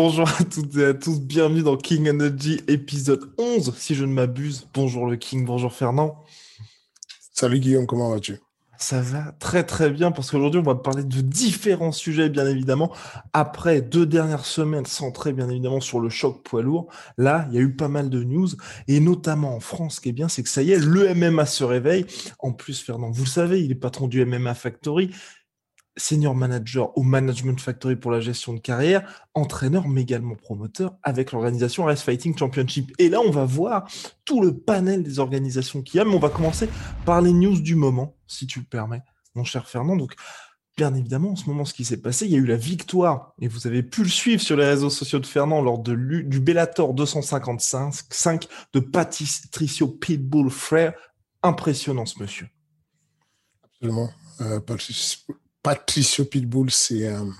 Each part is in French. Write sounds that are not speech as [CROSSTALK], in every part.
Bonjour à toutes et à tous, bienvenue dans King Energy épisode 11, si je ne m'abuse. Bonjour le King, bonjour Fernand. Salut Guillaume, comment vas-tu? Ça va très très bien parce qu'aujourd'hui on va parler de différents sujets bien évidemment. Après deux dernières semaines centrées bien évidemment sur le choc poids lourd, là il y a eu pas mal de news et notamment en France ce qui est bien c'est que ça y est, le MMA se réveille. En plus Fernand, vous le savez, il est patron du MMA Factory senior manager au Management Factory pour la gestion de carrière, entraîneur mais également promoteur avec l'organisation Race Fighting Championship. Et là, on va voir tout le panel des organisations qu'il y a, mais on va commencer par les news du moment, si tu le permets, mon cher Fernand. Donc, bien évidemment, en ce moment, ce qui s'est passé, il y a eu la victoire, et vous avez pu le suivre sur les réseaux sociaux de Fernand lors de du Bellator 255 de Patricio Pitbull Frère. Impressionnant ce monsieur. Absolument. Euh, Patricio Pitbull, c'est euh,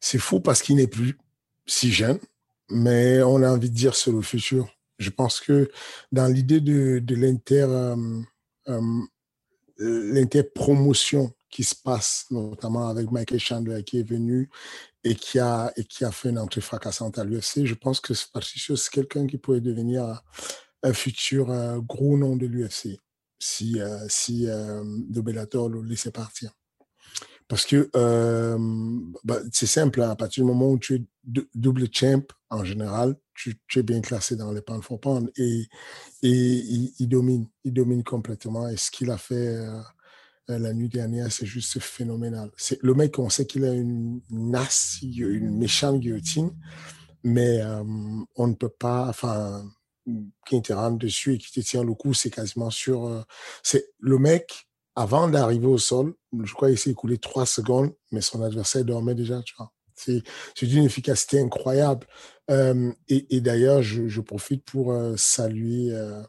c'est fou parce qu'il n'est plus si jeune, mais on a envie de dire c'est le futur. Je pense que dans l'idée de, de l'inter euh, euh, l'interpromotion qui se passe, notamment avec Michael Chandler qui est venu et qui a et qui a fait une entrée fracassante à l'UFC, je pense que Patricio c'est quelqu'un qui pourrait devenir un futur gros nom de l'UFC si si de Bellator le laissait partir. Parce que euh, bah, c'est simple, hein, à partir du moment où tu es double champ, en général, tu, es bien classé dans les pound for pound et, et il, domine, il domine complètement. Et ce qu'il a fait euh, euh la nuit dernière, c'est juste phénoménal. Le mec, on sait qu'il a une nasse, une méchante guillotine, mais on ne peut pas, enfin, qui te rentre dessus et qui te tient le coup, c'est quasiment. Euh, c'est le mec avant d'arriver au sol, je crois qu'il s'est écoulé trois secondes, mais son adversaire dormait déjà, tu vois. C'est d'une efficacité incroyable. Euh, et, et d'ailleurs, je, je, profite pour euh, saluer euh,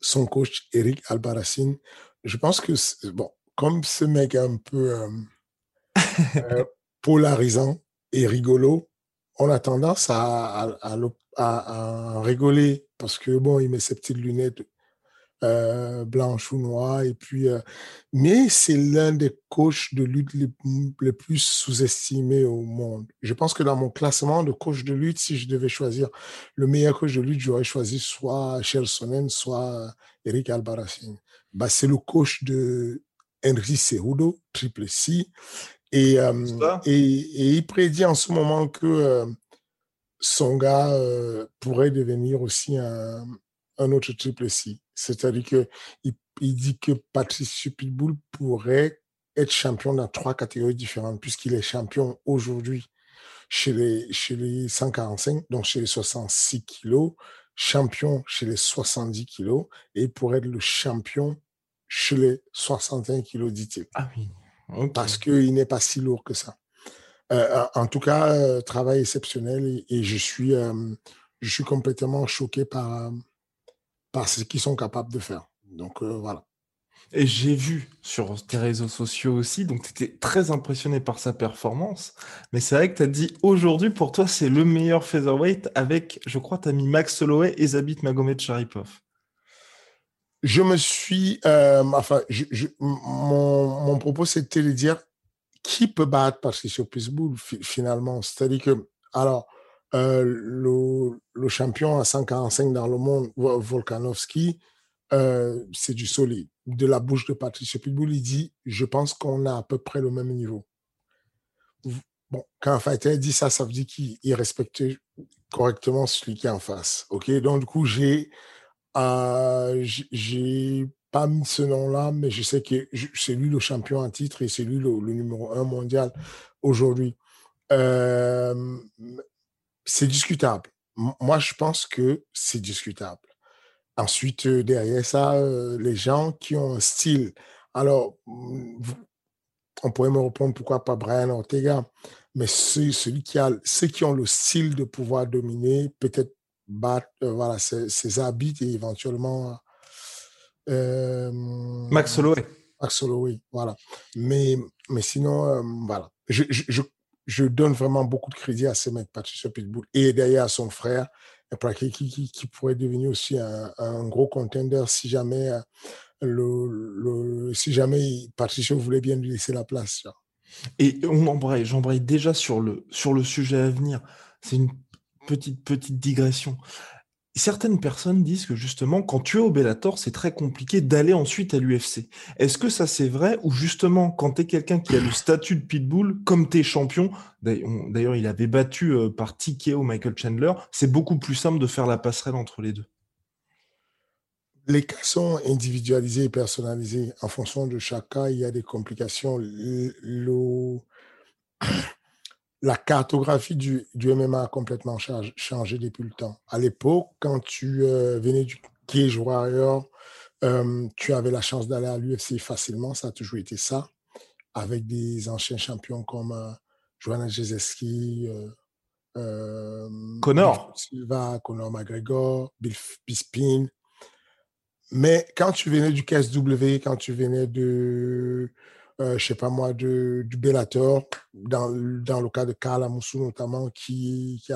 son coach Eric Albarracine. Je pense que, bon, comme ce mec est un peu [LAUGHS] polarisant et rigolo, on a tendance à, à, à, à, rigoler parce que, bon, il met ses petites lunettes euh, blanche ou noire. Et puis, euh, mais c'est l'un des coachs de lutte les, les plus sous-estimés au monde. Je pense que dans mon classement de coach de lutte, si je devais choisir le meilleur coach de lutte, j'aurais choisi soit Charles Sonnen, soit Eric Albarracin. Bah, c'est le coach de Henry Cerudo, triple C. Et, euh, et, et, il prédit en ce moment que euh, son gars euh, pourrait devenir aussi un, un autre triple C. C'est-à-dire qu'il il dit que Patrice Pitbull pourrait être champion dans trois catégories différentes, puisqu'il est champion aujourd'hui chez les, chez les 145, donc chez les 66 kilos, champion chez les 70 kilos, et il pourrait être le champion chez les 61 kilos, dit-il. Ah oui. Parce qu'il n'est pas si lourd que ça. Euh, en tout cas, euh, travail exceptionnel et, et je suis, euh, je suis complètement choqué par, par ce qu'ils sont capables de faire. Donc euh, voilà. Et j'ai vu sur tes réseaux sociaux aussi, donc tu étais très impressionné par sa performance. Mais c'est vrai que tu as dit aujourd'hui, pour toi, c'est le meilleur featherweight avec, je crois, tu as mis Max Holloway et Zabit Magomed Sharipov. Je me suis. Euh, enfin, mon, propos, c'était de dire qui peut battre Patricio Pitbull finalement? C'est-à-dire que. Alors, euh, le, champion à 145 dans le monde, Volkanovski, euh, c'est du solide. De la bouche de Patrice Pitbull, il dit Je pense qu'on a à peu près le même niveau. Bon, quand un fighter dit ça, ça veut dire qu'il respecte correctement celui qui est en face. OK Donc, du coup, j'ai euh, j'ai pas mis ce nom-là, mais je sais que c'est lui le champion en titre et c'est lui le, numéro un mondial aujourd'hui. Euh, c'est discutable. Moi, je pense que c'est discutable. Ensuite, euh, derrière ça, euh, les gens qui ont un style. Alors, on pourrait me répondre pourquoi pas Brian Ortega, mais celui qui a, ceux qui ont le style de pouvoir dominer, peut-être battre voilà, ses, habits et éventuellement euh, Max Holloway. Max Holloway, voilà. Mais, mais sinon, euh, voilà. Je, je, je, donne vraiment beaucoup de crédit à ce mec, Patricia Pitbull, et d'ailleurs à son frère, qui, qui, pourrait devenir aussi un, gros contender si jamais, euh, le, si jamais Patricia voulait bien lui laisser la place. Et on embraye, j'embraye déjà sur le, sur le sujet à venir. C'est une petite, petite digression certaines personnes disent que justement, quand tu es au Bellator, c'est très compliqué d'aller ensuite à l'UFC. Est-ce que ça c'est vrai ou justement, quand tu es quelqu'un qui a le statut de Pitbull, comme tu es champion, d'ailleurs il avait battu euh, par TKO Michael Chandler, c'est beaucoup plus simple de faire la passerelle entre les deux? Les cas sont individualisés et personnalisés. En fonction de chaque cas, il y a des complications. La cartographie du, du, MMA a complètement changé depuis le temps. À l'époque, quand tu euh, venais du Cage Warrior, euh, tu avais la chance d'aller à l'UFC facilement. Ça a toujours été ça. Avec des anciens champions comme euh, Joanna Jezeski, Connor. Silva, Connor McGregor, Bill Bisping. Mais quand tu venais du KSW, quand tu venais de euh, je sais pas moi, de, du Bellator, dans, dans le cas de Karl Amoussou notamment, qui, qui,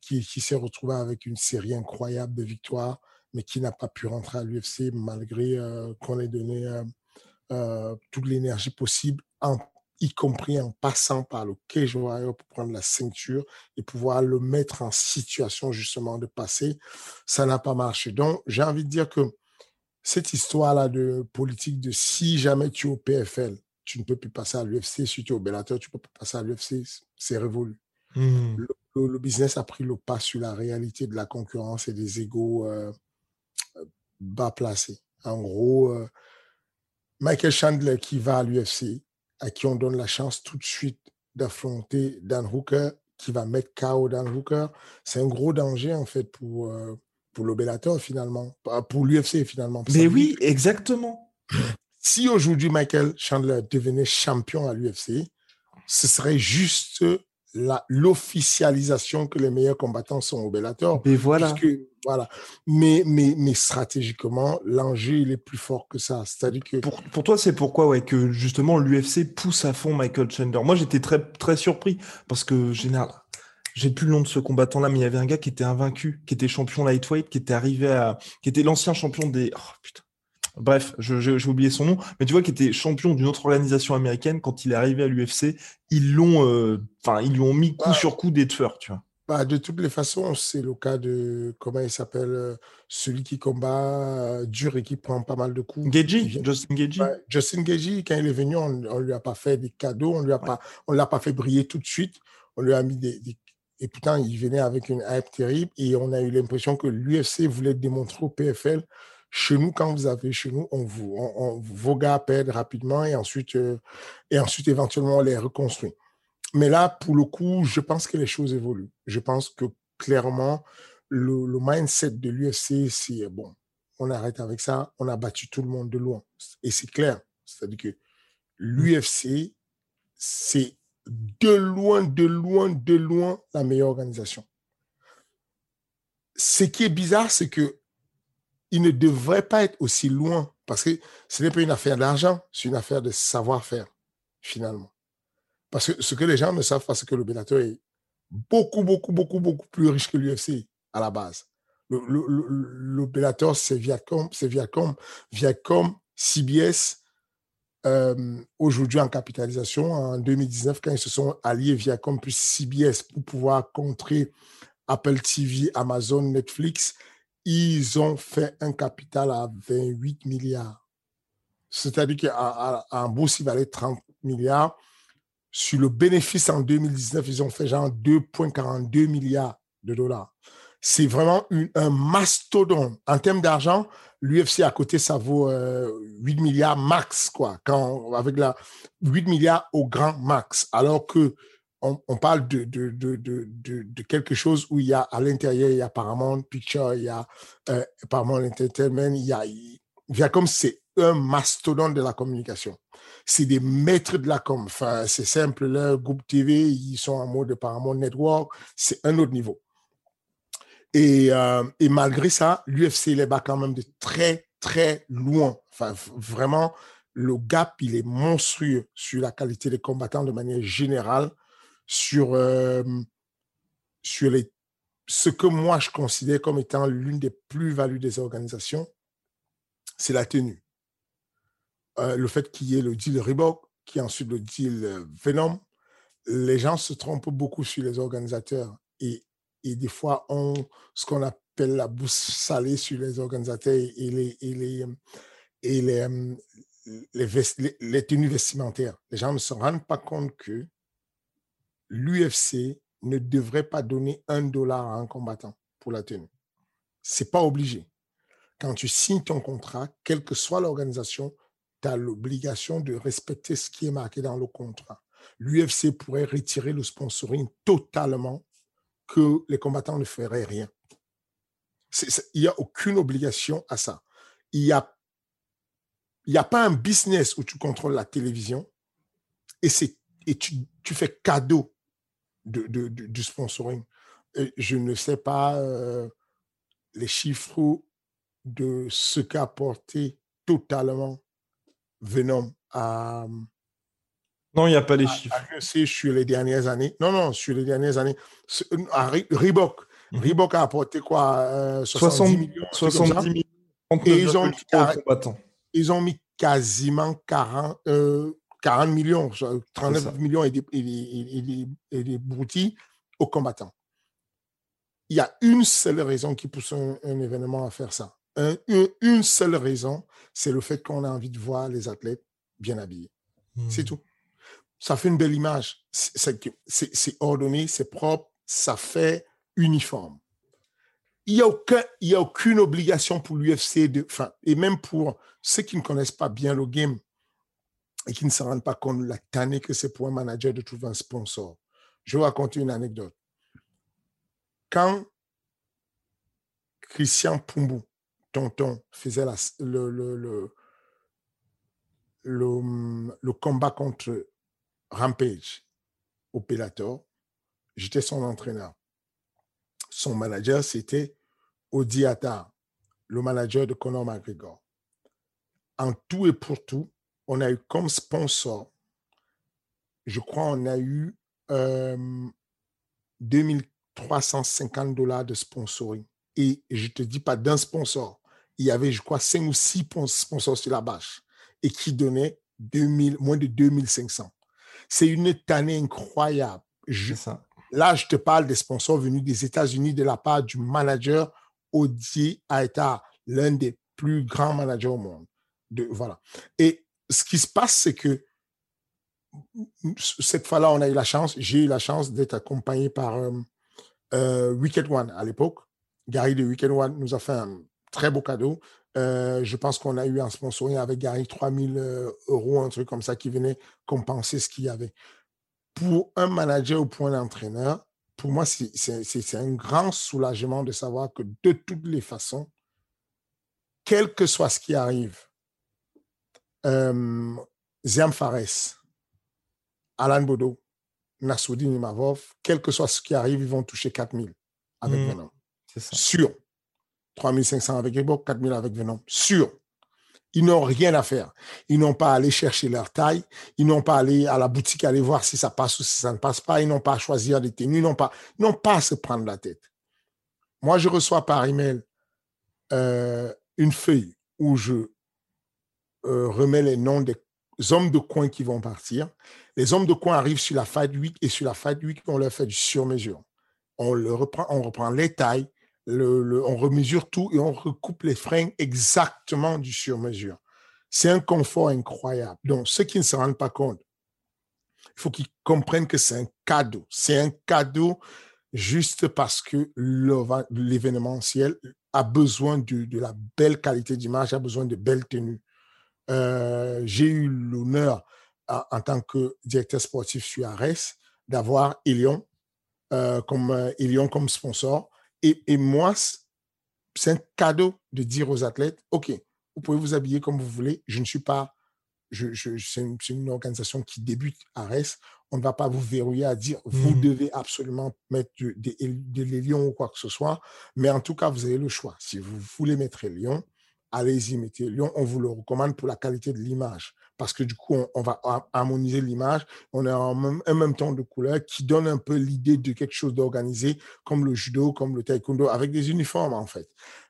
qui, qui s'est retrouvé avec une série incroyable de victoires, mais qui n'a pas pu rentrer à l'UFC malgré euh, qu'on ait donné euh, euh, toute l'énergie possible, y compris en passant par le cage warrior pour prendre la ceinture et pouvoir le mettre en situation justement de passer. Ça n'a pas marché. Donc, j'ai envie de dire que cette histoire-là de politique de si jamais tu es au PFL, tu ne peux plus passer à l'UFC, si tu es au Bellator, tu ne peux plus passer à l'UFC, c'est révolu. Hmm. Le, business a pris le pas sur la réalité de la concurrence et des égaux euh, bas placés. En gros, euh, Michael Chandler qui va à l'UFC, à qui on donne la chance tout de suite d'affronter Dan Hooker, qui va mettre KO Dan Hooker, c'est un gros danger en fait pour, euh, pour le Bellator finalement, pour l'UFC finalement. Mais oui, exactement. Si aujourd'hui Michael Chandler devenait champion à l'UFC, ce serait juste l'officialisation que les meilleurs combattants sont au Bellator. Mais voilà. voilà. Mais, mais, mais stratégiquement, l'enjeu, il est plus fort que ça. C'est-à-dire que... Pour, pour toi, c'est pourquoi ouais, que justement l'UFC pousse à fond Michael Chandler? Moi, j'étais très, très surpris parce que, général, j'ai plus le nom de ce combattant-là, mais il y avait un gars qui était invaincu, qui était champion lightweight, qui était arrivé à, qui était l'ancien champion des, oh, putain. Bref, j'ai oublié son nom, mais tu vois, qui était champion d'une autre organisation américaine. Quand il est arrivé à l'UFC, ils l'ont, euh, enfin, ils lui ont mis coup sur coup des tueurs, tu vois. Bah, de toutes les façons, c'est le cas de, comment il s'appelle, euh, celui qui combat euh, dur et qui prend pas mal de coups. Geji, Justin Geji. Justin Geji, quand il est venu, on, ne lui a pas fait des cadeaux, on lui a pas, on l'a pas fait briller tout de suite. On lui a mis des, et pourtant, il venait avec une hype terrible et on a eu l'impression que l'UFC voulait démontrer au PFL, chez nous, quand vous avez chez nous, on vous, on, vos gars perdent rapidement et ensuite, euh, et ensuite, éventuellement, on les reconstruit. Mais là, pour le coup, je pense que les choses évoluent. Je pense que clairement, le mindset de l'UFC, c'est bon, on arrête avec ça, on a battu tout le monde de loin. Et c'est clair. C'est-à-dire que l'UFC, c'est de loin, de loin, de loin la meilleure organisation. Ce qui est bizarre, c'est que il ne devrait pas être aussi loin parce que ce n'est pas une affaire d'argent, c'est une affaire de savoir-faire, finalement. Parce que ce que les gens ne savent pas, c'est que le est beaucoup, beaucoup, beaucoup, beaucoup plus riche que l'UFC à la base. Le, c'est Viacom, c'est Viacom, Viacom, CBS, euh, aujourd'hui en capitalisation. En 2019, quand ils se sont alliés via comme plus CBS pour pouvoir contrer Apple TV, Amazon, Netflix, ils ont fait un capital à 28 milliards. C'est-à-dire qu'en bourse, il valait 30 milliards. Sur le bénéfice en 2019, ils ont fait genre 2,42 milliards de dollars. C'est vraiment un mastodonte. En termes d'argent, l'UFC à côté, ça vaut 8 euh, milliards max, quoi, avec la 8 milliards au grand max. Alors que on, parle de, quelque chose où il y a à l'intérieur, il y a Paramount Picture, il y a euh, Paramount Entertainment, il y a, comme c'est un mastodonte de la communication. C'est des maîtres de la com. C'est simple, le groupe TV, ils sont en mode Paramount Network, c'est un autre niveau. Et, euh, et malgré ça, l'UFC les bat quand même de très, très loin. Enfin, vraiment, le gap, il est monstrueux sur la qualité des combattants de manière générale sur, euh, sur les, ce que moi je considère comme étant l'une des plus-values des organisations, c'est la tenue. Euh, le fait qu'il y ait le deal Reebok, qui est ensuite le deal Venom, les gens se trompent beaucoup sur les organisateurs et, et des fois ont ce qu'on appelle la bourse salée sur les organisateurs et les, et les, et les, les, les tenues vestimentaires. Les gens ne se rendent pas compte que l'UFC ne devrait pas donner un dollar à un combattant pour la tenue. C'est pas obligé. Quand tu signes ton contrat, quelle que soit l'organisation, tu as l'obligation de respecter ce qui est marqué dans le contrat. L'UFC pourrait retirer le sponsoring totalement, que les combattants ne feraient rien. il n'y a aucune obligation à ça. Il n'y a, il a pas un business où tu contrôles la télévision et, tu, fais cadeau de, du sponsoring. je ne sais pas euh, les chiffres de ce qu'a apporté totalement Venom à. Non, il n'y a pas les chiffres. sur les dernières années. Non, non, sur les dernières années. À Reebok. Mhm. Reebok a apporté quoi 70, euh, millions. 70 millions. Et ils ont, mis, ils ont mis quasiment 40, 40 millions, 39 millions et des, et, des, broutilles aux combattants. Il y a une seule raison qui pousse un, événement à faire ça. une, seule raison, c'est le fait qu'on a envie de voir les athlètes bien habillés. C'est hmm. tout. Ça fait une belle image. C'est ordonné, c'est propre, ça fait uniforme. Il n'y a, a aucune obligation pour l'UFC, de, et même pour ceux qui ne connaissent pas bien le game, et qui ne se rendent pas compte de la tannée que c'est pour un manager de trouver un sponsor. Je vais raconter une anecdote. Quand Christian Pumbu, tonton, faisait le, le, le, combat contre Rampage au j'étais son entraîneur. Son manager, c'était Odi le manager de Conor McGregor. En tout et pour tout, on a eu comme sponsor, je crois, on a eu 2350 dollars de sponsoring. Et je ne te dis pas d'un sponsor. Il y avait, je crois, 5 ou 6 sponsors sur la bâche et qui donnaient 2000, moins de 2500. C'est une année incroyable. Là, je te parle des sponsors venus des États-Unis de la part du manager Odier Aeta, l'un des plus grands managers au monde. De, voilà. Et ce qui se passe, c'est que cette fois-là, on a eu la chance, j'ai eu la chance d'être accompagné par euh, euh, Wicked One à l'époque. Gary de Wicked One nous a fait un très beau cadeau. Euh, je pense qu'on a eu un sponsoring avec Gary 3000 euros, un truc comme ça qui venait compenser ce qu'il y avait. Pour un manager ou pour un entraîneur, pour moi, c'est un grand soulagement de savoir que de toutes les façons, quel que soit ce qui arrive, euh, Ziam Fares, Alan Bodo, Nassoudine Imavov, quel que soit ce qui arrive, ils vont toucher 4000 avec mmh. Venom. C'est ça. Sûr. 3500 avec Reebok, 4000 avec Venom. Sûr. Ils n'ont rien à faire. Ils n'ont pas à aller chercher leur taille. Ils n'ont pas à aller à la boutique aller voir si ça passe ou si ça ne passe pas. Ils n'ont pas à choisir des tenues. Ils n'ont pas, n'ont pas à se prendre la tête. Moi, je reçois par email euh, une feuille où je euh, remet les noms des hommes de coin qui vont partir. Les hommes de coin arrivent sur la Fight Week et sur la Fight Week, on leur fait du sur-mesure. On, le reprend, on reprend les tailles, on remesure tout et on recoupe les freins exactement du sur-mesure. C'est un confort incroyable. Donc, ceux qui ne se rendent pas compte, il faut qu'ils comprennent que c'est un cadeau. C'est un cadeau. juste parce que l'événementiel a besoin de, la belle qualité d'image, a besoin de belles tenues. Euh, j'ai eu l'honneur, en tant que directeur sportif sur Ares, d'avoir Elion euh, euh, comme sponsor. Et, et moi, c'est un cadeau de dire aux athlètes, OK, vous pouvez vous habiller comme vous voulez. Je ne suis pas, je, je, c'est une, organisation qui débute à RES. On ne va pas vous verrouiller à dire, vous mmh. devez absolument mettre des de, lions ou quoi que ce soit. Mais en tout cas, vous avez le choix. Si vous voulez mettre les lions, allez-y, mettez Lyon. On vous le recommande pour la qualité de l'image. Parce que du coup, on, va harmoniser l'image. On a un même, un même temps de couleur qui donne un peu l'idée de quelque chose d'organisé, comme le judo, comme le taekwondo, avec des uniformes, en fait.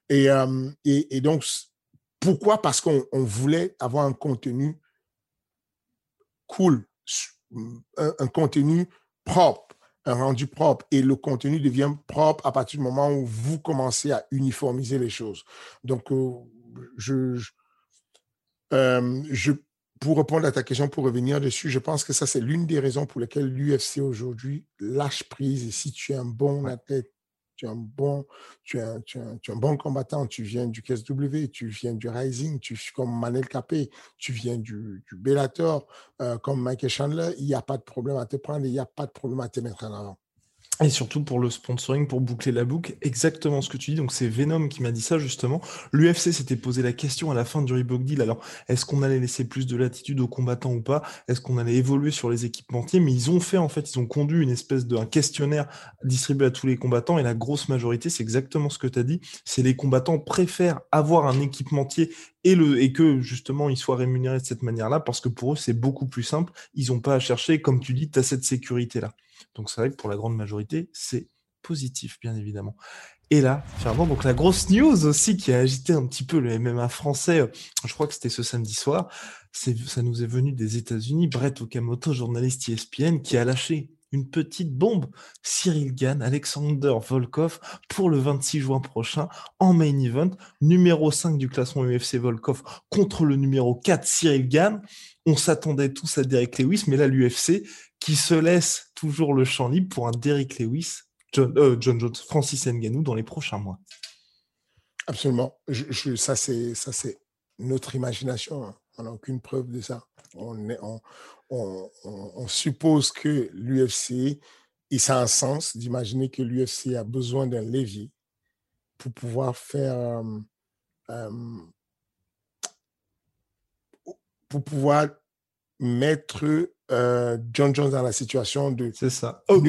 Et, euh, et, donc, pourquoi? Parce qu'on voulait avoir un contenu cool, un, contenu propre un rendu propre et le contenu devient propre à partir du moment où vous commencez à uniformiser les choses. Donc, euh, je, euh, je, pour répondre à ta question, pour revenir dessus, je pense que ça, c'est l'une des raisons pour lesquelles l'UFC aujourd'hui lâche prise. Et si tu es un bon athlète, tu es un bon, tu es un, tu es un, bon combattant, tu viens du KSW, tu viens du Rising, tu comme Manel Capé, tu viens du, du Bellator, euh, comme Michael Chandler, il n'y a pas de problème à te prendre, il n'y a pas de problème à te mettre en avant. Et surtout pour le sponsoring, pour boucler la boucle, exactement ce que tu dis. Donc c'est Venom qui m'a dit ça justement. L'UFC s'était posé la question à la fin du Reebok Deal. Alors est-ce qu'on allait laisser plus de latitude aux combattants ou pas? Est-ce qu'on allait évoluer sur les équipementiers? Mais ils ont fait en fait, ils ont conduit une espèce d'un questionnaire distribué à tous les combattants. Et la grosse majorité, c'est exactement ce que tu as dit. C'est les combattants préfèrent avoir un équipementier et, le, et que justement ils soient rémunérés de cette manière-là parce que pour eux c'est beaucoup plus simple. Ils n'ont pas à chercher, comme tu dis, tu as cette sécurité-là. Donc c'est vrai que pour la grande majorité, c'est positif, bien évidemment. Et là, finalement, donc la grosse news aussi qui a agité un petit peu le MMA français, euh, je crois que c'était ce samedi soir, ça nous est venu des États-Unis. Brett Okamoto, journaliste ESPN, qui a lâché une petite bombe. Cyril Gann, Alexander Volkov pour le 26 juin prochain en main event. Numéro 5 du classement UFC Volkov contre le numéro 4 Cyril Gann. On s'attendait tous à Derek Lewis, mais là l'UFC qui se laisse toujours le champ libre pour un Derrick Lewis, John, euh, John Jones, Francis Ngannou dans les prochains mois. Absolument. Je, ça, c'est ça, c'est notre imagination. Hein. On n'a aucune preuve de ça. On, est, on, on, on, suppose que l'UFC, et ça a un sens d'imaginer que l'UFC a besoin d'un levier pour pouvoir faire, euh, euh, pour pouvoir mettre euh, John Jones dans la situation de c'est ça oh,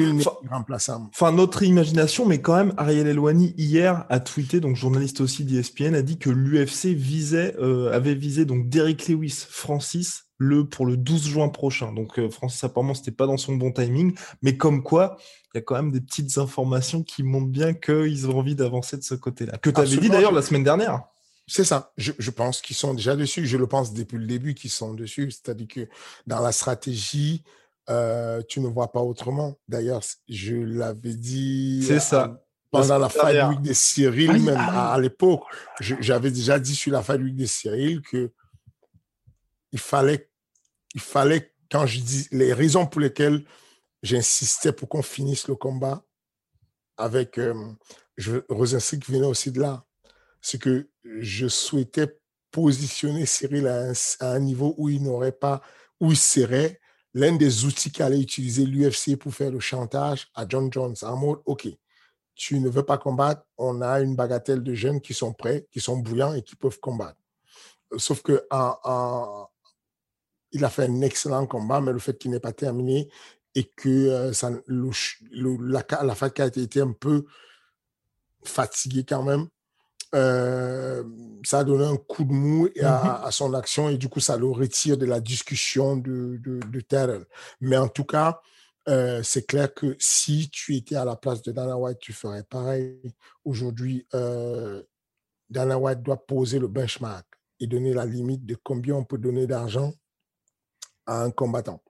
remplaçable. Enfin notre imagination, mais quand même Ariel Elwani hier a tweeté, donc journaliste aussi d'ESPN, a dit que l'UFC visait, euh, avait visé donc Derrick Lewis, Francis le pour le 12 juin prochain. Donc euh, Francis apparemment c'était pas dans son bon timing, mais comme quoi il y a quand même des petites informations qui montrent bien qu'ils ont envie d'avancer de ce côté-là. Que tu avais dit d'ailleurs la semaine dernière. C'est ça. Je, pense qu'ils sont déjà dessus. Je le pense depuis le début qu'ils sont dessus. C'est-à-dire que dans la stratégie, euh, tu ne vois pas autrement. D'ailleurs, je l'avais dit. C'est ça. Pendant la fight week de Cyril, même à, l'époque, j'avais déjà dit sur la fight week de Cyril que il fallait, il fallait, quand je dis les raisons pour lesquelles j'insistais pour qu'on finisse le combat avec euh, venait aussi de là c'est que je souhaitais positionner Cyril à un, niveau où il n'aurait pas, où il serait l'un des outils qu'allait utiliser l'UFC pour faire le chantage à John Jones en mode, OK, tu ne veux pas combattre, on a une bagatelle de jeunes qui sont prêts, qui sont bouillants et qui peuvent combattre. Sauf que il a fait un excellent combat, mais le fait qu'il n'ait pas terminé et que euh, ça, la, la a été un peu fatigué quand même, euh, ça a donné un coup de mou mmh à, son action et du coup, ça le retire de la discussion de, de, Terrell. Mais en tout cas, euh, c'est clair que si tu étais à la place de Dana White, tu ferais pareil. Aujourd'hui, euh, Dana White doit poser le benchmark et donner la limite de combien on peut donner d'argent un combattant.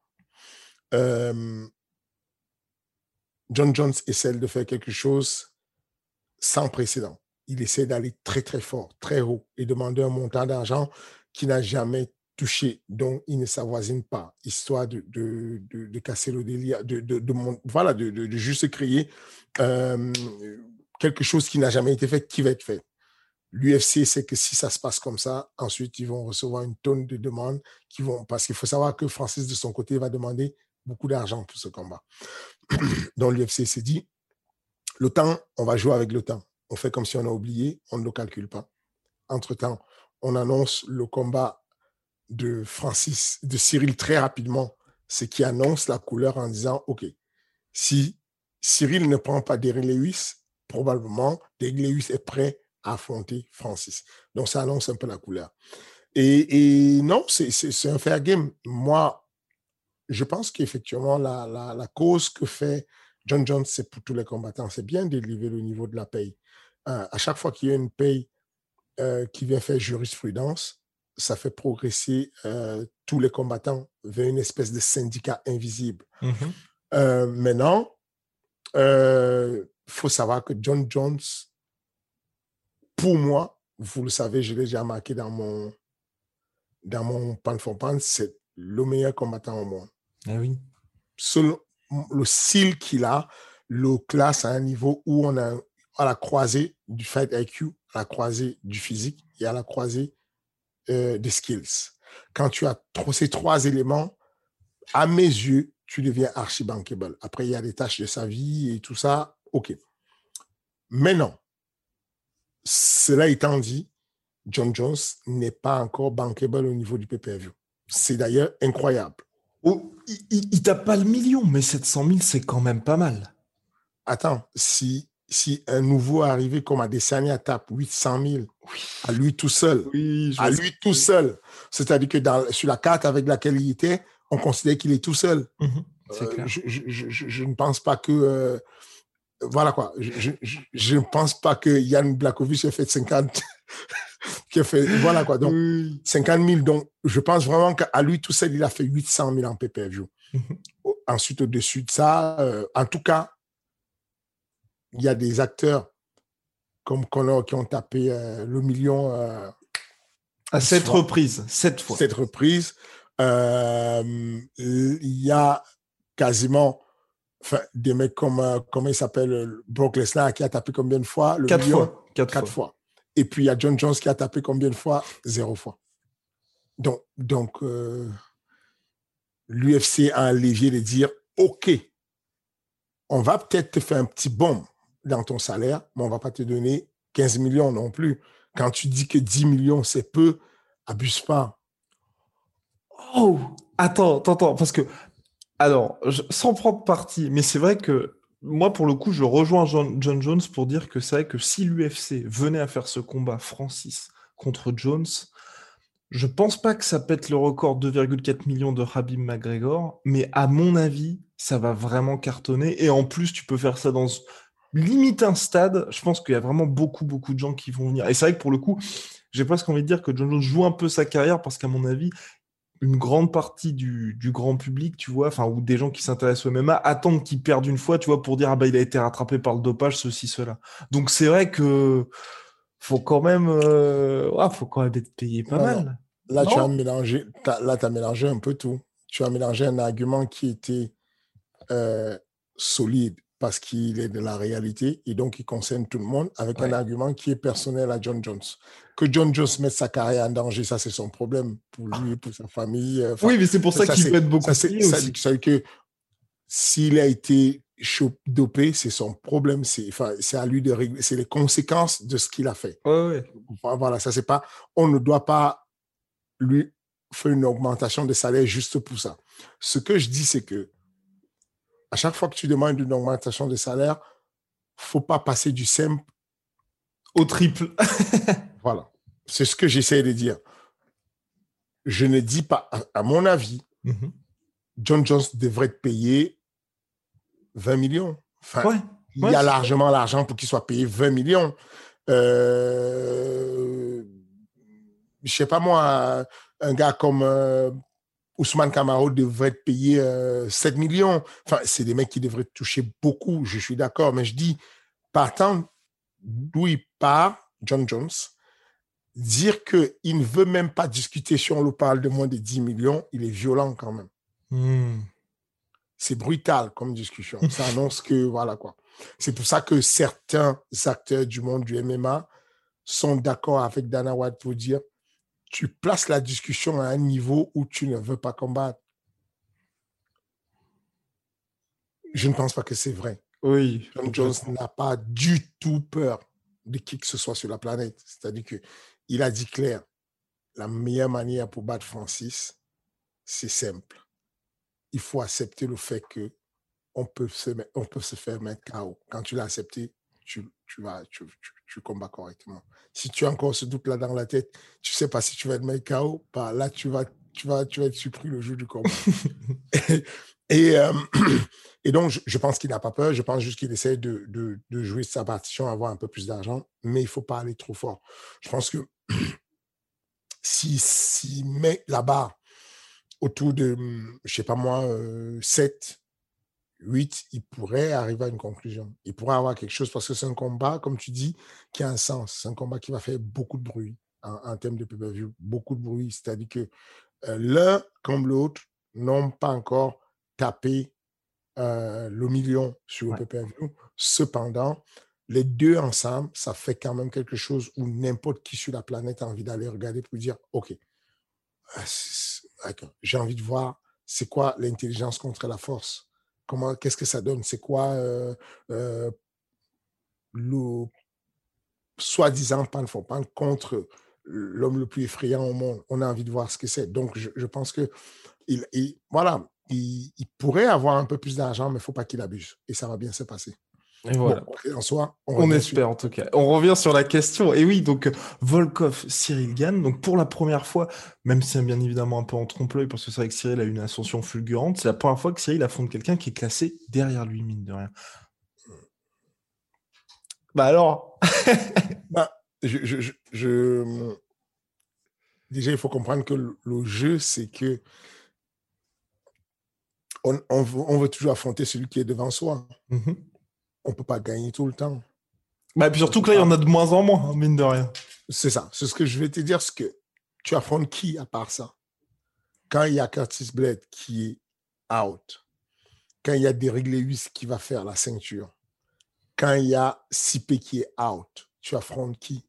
John Jones essaie de faire quelque chose sans précédent il essaie d'aller très, très fort, très haut et demander un montant d'argent qui n'a jamais toucher, donc il ne s'avoisine pas, histoire de, de, de, casser le délire, de, de, voilà, de, juste créer euh, quelque chose qui n'a jamais été fait, qui va être fait. L'UFC sait que si ça se passe comme ça, ensuite ils vont recevoir une tonne de demandes qui vont, parce qu'il faut savoir que Francis de son côté va demander beaucoup d'argent pour ce combat. [CLEARS THROAT] Donc l'UFC s'est dit, temps, on va jouer avec temps. On fait comme si on a oublié, on ne le calcule pas. Entre-temps, on annonce le combat de Francis, de Cyril très rapidement, ce qui annonce la couleur en disant, OK, si Cyril ne prend pas Derrick Lewis, probablement Derrick Lewis est prêt affronter Francis. Donc, ça annonce un peu la couleur. Et, non, c'est un fair game. Moi, je pense qu'effectivement, la, la, cause que fait John Jones, c'est pour tous les combattants. C'est bien d'élever le niveau de la paye. Euh, à chaque fois qu'il y a une paye euh, qui vient faire jurisprudence, ça fait progresser euh, tous les combattants vers une espèce de syndicat invisible. Mmh euh, maintenant, il faut savoir que John Jones, pour moi, vous le savez, je l'ai déjà marqué dans mon, dans mon pan for pan, c'est le meilleur combattant au monde. Ah oui. Selon le style qu'il a, le classe à un niveau où on a à la croisée du fight IQ, à la croisée du physique et à la croisée euh, des skills. Quand tu as ces trois éléments, à mes yeux, tu deviens archi bankable. Après, il y a des tâches de sa vie et tout ça. OK. Maintenant, cela étant dit, John Jones n'est pas encore bankable au niveau du PPV. C'est d'ailleurs incroyable. Oh, il, il tape pas le million, mais 700 000, c'est quand même pas mal. Attends, si si un nouveau arrivé comme Adesanya tape 800 000 à lui tout seul, à lui tout seul, c'est-à-dire que dans, sur la carte avec laquelle il était, on considère qu'il est tout seul. Mhm. Euh, je, je, je, ne pense pas que... Euh, voilà quoi. Je, ne pense pas que Yann Blakovic ait fait 50... [LAUGHS] qui a fait, voilà quoi. Donc, 50 000. Donc, je pense vraiment qu'à lui tout seul, il a fait 800 000 en pay-per-view. Mhm. Ensuite, au-dessus de ça, euh, en tout cas, il y a des acteurs comme Connor qui ont tapé euh, le million. Euh, à sept reprises, sept fois. Sept reprises. Euh, il y a quasiment des mecs comme, comment il s'appelle, Brock Lesnar qui a tapé combien de fois le Quatre fois. Quatre, fois. Et puis il y a John Jones qui a tapé combien de fois? Zéro fois. Donc, donc l'UFC a un levier de dire, OK, on va peut-être te faire un petit bombe dans ton salaire, mais on ne va pas te donner 15 millions non plus. Quand tu dis que 10 millions, c'est peu, abuse pas. Oh, attends, attends, attends, parce que, alors, sans prendre parti, mais c'est vrai que moi, pour le coup, je rejoins John, Jones pour dire que c'est vrai que si l'UFC venait à faire ce combat Francis contre Jones, je pense pas que ça pète le record 2,4 millions de Habib McGregor, mais à mon avis, ça va vraiment cartonner. Et en plus, tu peux faire ça dans limite un stade, je pense qu'il y a vraiment beaucoup, beaucoup de gens qui vont venir. Et c'est vrai que pour le coup, j'ai presque envie de dire que John Jones joue un peu sa carrière parce qu'à mon avis, une grande partie du, grand public, tu vois, enfin, ou des gens qui s'intéressent au MMA attendent qu'il perde une fois, tu vois, pour dire, ah bah, il a été rattrapé par le dopage, ceci, cela. Donc, c'est vrai que faut quand même, euh, faut quand même être payé pas mal. Là, tu as mélangé, là, tu as mélangé un peu tout. Tu as mélangé un argument qui était euh, solide parce qu'il est de la réalité et donc il concerne tout le monde avec un argument qui est personnel à John Jones. Que John Jones mette sa carrière en danger, ça c'est son problème pour lui, pour sa famille. Euh, oui, mais c'est pour ça, qu'il peut être beaucoup ça, ça, que s'il a été dopé, c'est son problème. C'est enfin, à lui de régler. C'est les conséquences de ce qu'il a fait. Voilà, ça c'est pas. On ne doit pas lui faire une augmentation de salaire juste pour ça. Ce que je dis, c'est que à chaque fois que tu demandes une augmentation de salaire, faut pas passer du simple au triple. [LAUGHS] voilà. C'est ce que j'essaie de dire. Je ne dis pas, à, mon avis, mhm. John Jones devrait être payé 20 millions. Enfin, il y a largement l'argent pour qu'il soit payé 20 millions. Euh, je sais pas moi, un gars comme euh, Ousmane Camaro devrait être payé 7 euh, millions. Enfin, c'est des mecs qui devraient toucher beaucoup, je suis d'accord, mais je dis, partant d'où il part, John Jones, dire qu'il ne veut même pas discuter si on le parle de moins de 10 millions, il est violent quand même. Hmm. C'est brutal comme discussion. [LAUGHS] Ça annonce que, voilà quoi. C'est pour ça que certains acteurs du monde du MMA sont d'accord avec Dana White pour dire tu places la discussion à un niveau où tu ne veux pas combattre. Je ne pense pas que c'est vrai. Oui. John Jones n'a pas du tout peur de qui que ce soit sur la planète. C'est-à-dire qu'il a dit clair, la meilleure manière pour battre Francis, c'est simple. Il faut accepter le fait que on peut se, faire mettre KO. Quand tu l'as accepté, tu, combats correctement. Si tu as encore ce doute-là dans la tête, tu sais pas si tu vas être mettre KO, bah là, tu vas, tu vas, tu vas être surpris le jour du combat. [LAUGHS] et, euh, [CLEARS THROAT] et, donc, je, pense qu'il n'a pas peur. Je pense juste qu'il essaie de, de, de, jouer sa partition, avoir un peu plus d'argent, mais il faut pas aller trop fort. Je pense que [CLEARS THROAT] s'il si, met la barre autour de, je sais pas moi, 7, 8, il pourrait arriver à une conclusion. Il pourrait avoir quelque chose parce que c'est un combat, comme tu dis, qui a un sens. C'est un combat qui va faire beaucoup de bruit en, termes de pay-per-view. Beaucoup de bruit. C'est-à-dire que l'un comme l'autre n'ont pas encore tapé le million sur le pay-per-view. Cependant, les deux ensemble, ça fait quand même quelque chose où n'importe qui sur la planète a envie d'aller regarder pour dire, OK, ah, j'ai envie de voir c'est quoi l'intelligence contre la force. Comment, qu'est-ce que ça donne? C'est quoi euh, euh, le soi-disant pan for pan contre l'homme le plus effrayant au monde? On a envie de voir ce que c'est. Donc, je, pense que il, voilà, il, il, pourrait avoir un peu plus d'argent, mais il ne faut pas qu'il abuse. Et ça va bien se passer. Et voilà. en soi, on, espère en tout cas. On revient sur la question. Et oui, donc Volkov, Cyril Gann. Donc pour la première fois, même si c'est bien évidemment un peu en trompe-l'œil, parce que c'est vrai que Cyril a une ascension fulgurante, c'est la première fois que Cyril affronte quelqu'un qui est classé derrière lui, mine de rien. Bah alors [LAUGHS] bah, je, je, Déjà, il faut comprendre que le, jeu, c'est que on, on, veut, toujours affronter celui qui est devant soi. Mm-hmm on ne peut pas gagner tout le temps. Bah, puis surtout que là, il y en a de moins en moins, hein, mine de rien. C'est ça. C'est ce que je vais te dire. Ce que tu affrontes qui à part ça? Quand il y a Curtis Blade qui est out, quand il y a Derrick Lewis qui va faire la ceinture, quand il y a Sipé qui est out, tu affrontes qui?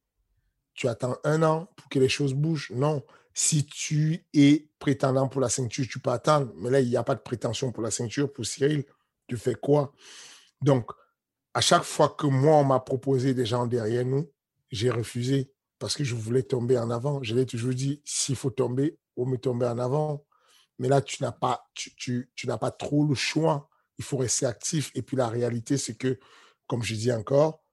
Tu attends un an pour que les choses bougent? Non. Si tu es prétendant pour la ceinture, tu peux attendre. Mais là, il n'y a pas de prétention pour la ceinture. Pour Cyril, tu fais quoi? Donc, à chaque fois que moi, on m'a proposé des gens derrière nous, j'ai refusé parce que je voulais tomber en avant. Je l'ai toujours dit, s'il faut tomber, on me tomber en avant. Mais là, tu n'as pas, tu, tu, n'as pas trop le choix. Il faut rester actif. Et puis la réalité, c'est que, comme je dis encore,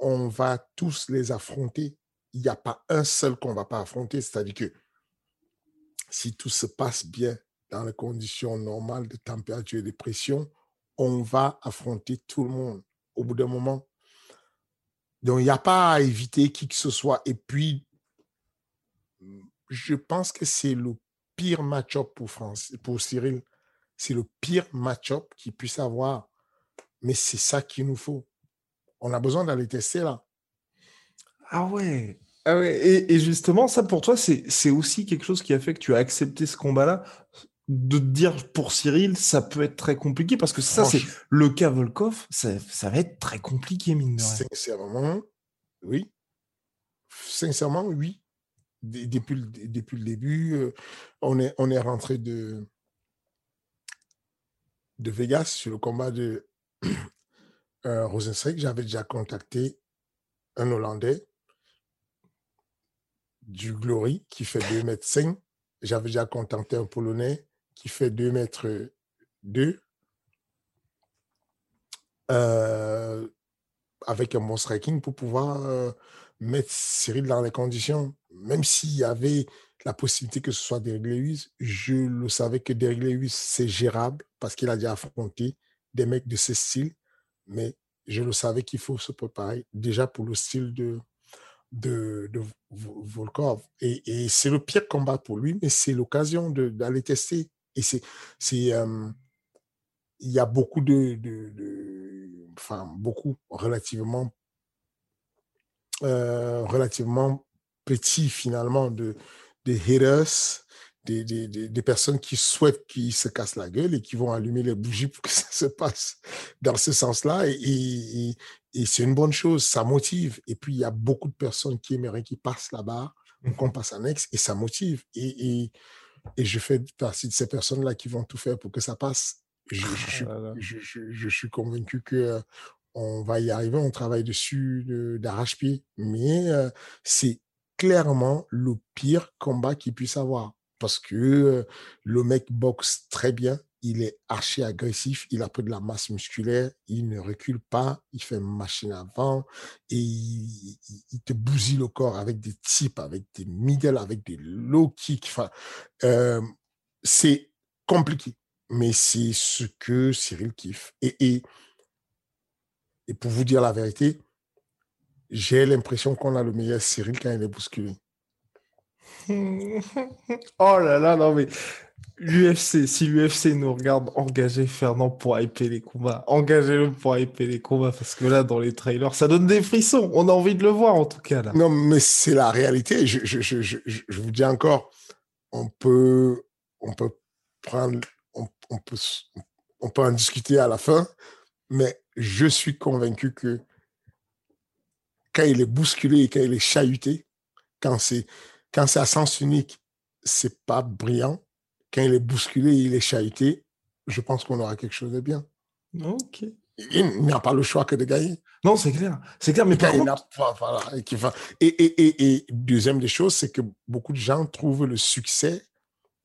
on va tous les affronter. Il n'y a pas un seul qu'on ne va pas affronter. C'est-à-dire que si tout se passe bien dans les conditions normales de température et de pression, on va affronter tout le monde au bout d'un moment. Donc, il n'y a pas à éviter qui que ce soit. Et puis, je pense que c'est le pire match-up pour, France, pour Cyril. C'est le pire match-up qu'il puisse avoir. Mais c'est ça qu'il nous faut. On a besoin d'aller tester là. Ah ouais. Ah ouais. Et, et justement, ça pour toi, c'est aussi quelque chose qui a fait que tu as accepté ce combat-là? De dire pour Cyril, ça peut être très compliqué parce que ça, c'est le cas Volkov, ça, ça, va être très compliqué, mine de rien. Sincèrement, oui. Sincèrement, oui. Depuis le, depuis le début, euh, on, est, on est rentré de, de Vegas sur le combat de [CLEARS THROAT] euh, Rosenstreich. J'avais déjà contacté un Hollandais du Glory qui fait 2 mètres 5. J'avais déjà contacté un Polonais qui fait 2 mètres 2 euh, avec un bon striking pour pouvoir euh, mettre Cyril dans les conditions. Même s'il y avait la possibilité que ce soit Derrick Lewis, je le savais que Derrick Lewis, c'est gérable parce qu'il a déjà affronté des mecs de ce style. Mais je le savais qu'il faut se préparer déjà pour le style de, de, Volkov. Et, c'est le pire combat pour lui, mais c'est l'occasion d'aller tester et c'est, c'est, euh, il y a beaucoup de, de, enfin beaucoup relativement, euh, relativement petit finalement de, des haters, des, des, des, personnes qui souhaitent qu'ils se cassent la gueule et qui vont allumer les bougies pour que [LAUGHS] ça se passe dans ce sens-là. Et, et, c'est une bonne chose, ça motive. Et puis, il y a beaucoup de personnes qui aimeraient qu'ils passent là-bas, qu'on mmh passe annexe, et ça motive. Et, et, et je fais partie de ces personnes-là qui vont tout faire pour que ça passe. Je, je, ah je, je suis convaincu que on va y arriver, on travaille dessus d'arrache-pied, mais c'est clairement le pire combat qu'il puisse avoir parce que le mec boxe très bien, il est archi agressif, il a peu de la masse musculaire, il ne recule pas, il fait machine avant et il, te bousille le corps avec des types, avec des middle, avec des low kicks. Enfin, c'est compliqué, mais c'est ce que Cyril kiffe. Et, et, et pour vous dire la vérité, j'ai l'impression qu'on a le meilleur Cyril quand il est bousculé. [LAUGHS] oh là là, non mais l'UFC, si l'UFC nous regarde, engagez Fernand pour hyper les combats. Engagez-le pour hyper les combats parce que là, dans les trailers, ça donne des frissons. On a envie de le voir en tout cas. Non, mais c'est la réalité. Je, je, je, je, vous dis encore, on peut, on peut prendre, on, on, peut, on peut en discuter à la fin, mais je suis convaincu que quand il est bousculé et quand il est chahuté, quand c'est quand c'est à sens unique, c'est pas brillant. Quand il est bousculé, il est chahuté, je pense qu'on aura quelque chose de bien. Ok. Il n'a pas le choix que de gagner. Non, c'est clair. C'est clair, mais par contre... voilà, et, et, et, et, deuxième des choses, c'est que beaucoup de gens trouvent le succès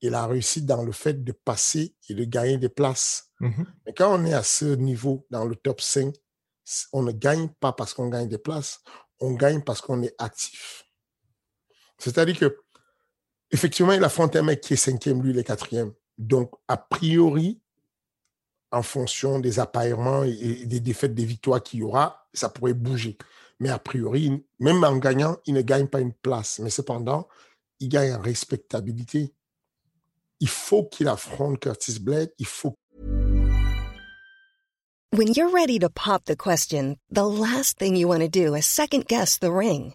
et la réussite dans le fait de passer et de gagner des places. Mm-hmm. Mais quand on est à ce niveau, dans le top 5, on ne gagne pas parce qu'on gagne des places, on gagne parce qu'on est actif. C'est-à-dire que, effectivement, il affronte un mec qui est cinquième, lui, il est quatrième. Donc, a priori, en fonction des appareillements et des défaites, des victoires qu'il y aura, ça pourrait bouger. Mais a priori, même en gagnant, il ne gagne pas une place. Mais cependant, il gagne en respectabilité. Il faut qu'il affronte Curtis Blade. Il faut. When you're ready to pop the question, the last thing you want to do is second guess the ring.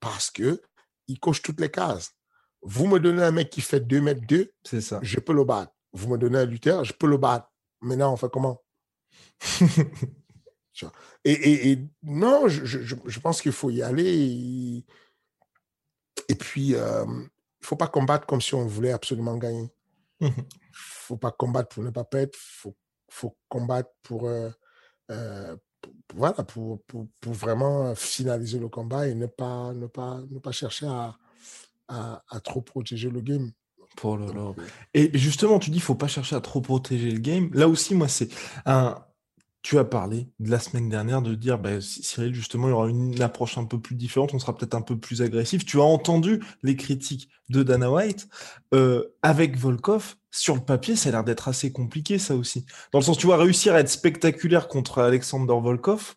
parce que il coche toutes les cases. Vous me donnez un mec qui fait 2 mètres 2, c'est ça. Je peux le battre. Vous me donnez un lutteur, je peux le battre. Maintenant, on fait comment? [LAUGHS] Et, et, non, je, je, je pense qu'il faut y aller. Et, puis, euh, il ne faut pas combattre comme si on voulait absolument gagner. Il [LAUGHS] ne faut pas combattre pour ne pas perdre. Il faut, faut, combattre pour, euh, euh, voilà, pour, pour, pour, vraiment finaliser le combat et ne pas, ne pas, ne pas chercher à, à, à trop protéger le game. Pour le, Et justement, tu dis qu'il faut pas chercher à trop protéger le game. Là aussi, moi, c'est un. Tu as parlé de la semaine dernière de dire, bah, Cyril, justement, il y aura une approche un peu plus différente, on sera peut-être un peu plus agressif. Tu as entendu les critiques de Dana White euh, avec Volkov sur le papier, ça a l'air d'être assez compliqué, ça aussi. Dans le sens, tu vois, réussir à être spectaculaire contre Alexander Volkov.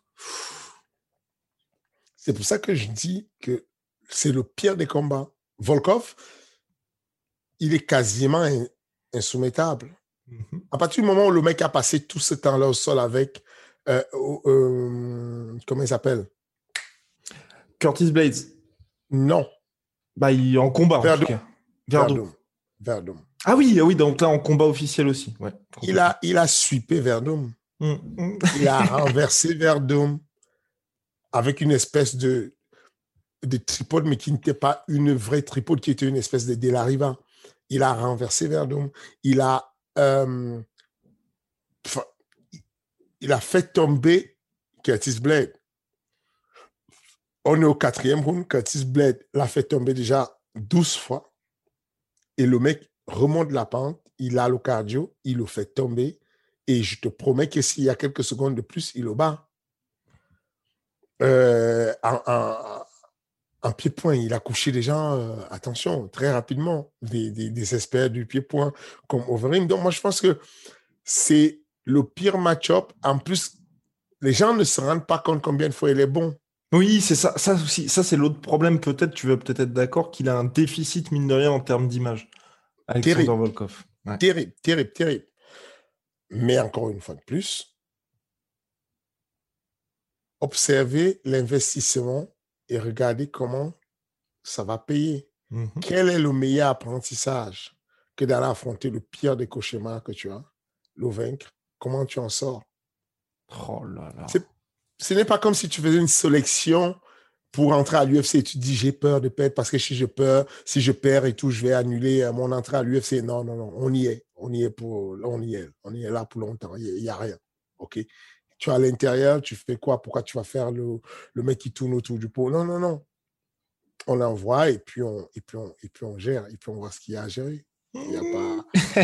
C'est pour ça que je dis que c'est le pire des combats. Volkov, il est quasiment insoumettable. Mhm. À partir du moment où le mec a passé tout ce temps-là au sol avec, euh, euh, comment il s'appelle? Curtis Blades. Non. Bah, il est en combat, Verdum. en tout cas. Verdum. Verdum. Ah oui, ah oui, donc là en combat officiel aussi. Ouais, il a, il a sweepé Verdum. Mm, mm. Il a [LAUGHS] renversé Verdum avec une espèce de, de tripode, mais qui n'était pas une vraie tripode, qui était une espèce de Delariva. Il a renversé Verdum. Il a, euh, il a fait tomber Curtis Blade. On est au quatrième round. Curtis Blade l'a fait tomber déjà 12 fois. Et le mec remonte la pente, il a le cardio, il le fait tomber, et je te promets que s'il y a quelques secondes de plus, il le bat. Euh, un pied-point. Il a couché des gens, euh, attention, très rapidement, des, des, experts du pied-point comme Overeem. Donc, moi, je pense que c'est le pire match-up. En plus, les gens ne se rendent pas compte combien de fois il est bon. Oui, c'est ça. Ça aussi, ça c'est l'autre problème. Peut-être, tu veux peut-être être d'accord qu'il a un déficit mine de rien en termes d'image. Terrible. Volkov. Terrible, terrible, terrible. Mais encore une fois de plus, observez l'investissement et regardez comment ça va payer. Mhm. Quel est le meilleur apprentissage que d'aller affronter le pire des cauchemars que tu as, le vaincre Comment tu en sors? Oh là là. Ce n'est pas comme si tu faisais une sélection pour entrer à l'UFC et tu te dis j'ai peur de perdre parce que si je perds, si je perds et tout, je vais annuler mon entrée à l'UFC. Non, non, non, on y est. On y est pour, on y est. On y est là pour longtemps. Il n'y a, rien. OK? Tu es à l'intérieur, tu fais quoi? Pourquoi tu vas faire le, le mec qui tourne autour du pot? Non, non, non. On l'envoie et puis on, et puis on, et puis on gère. Et puis on voit ce qu'il y a à gérer. Il n'y a pas.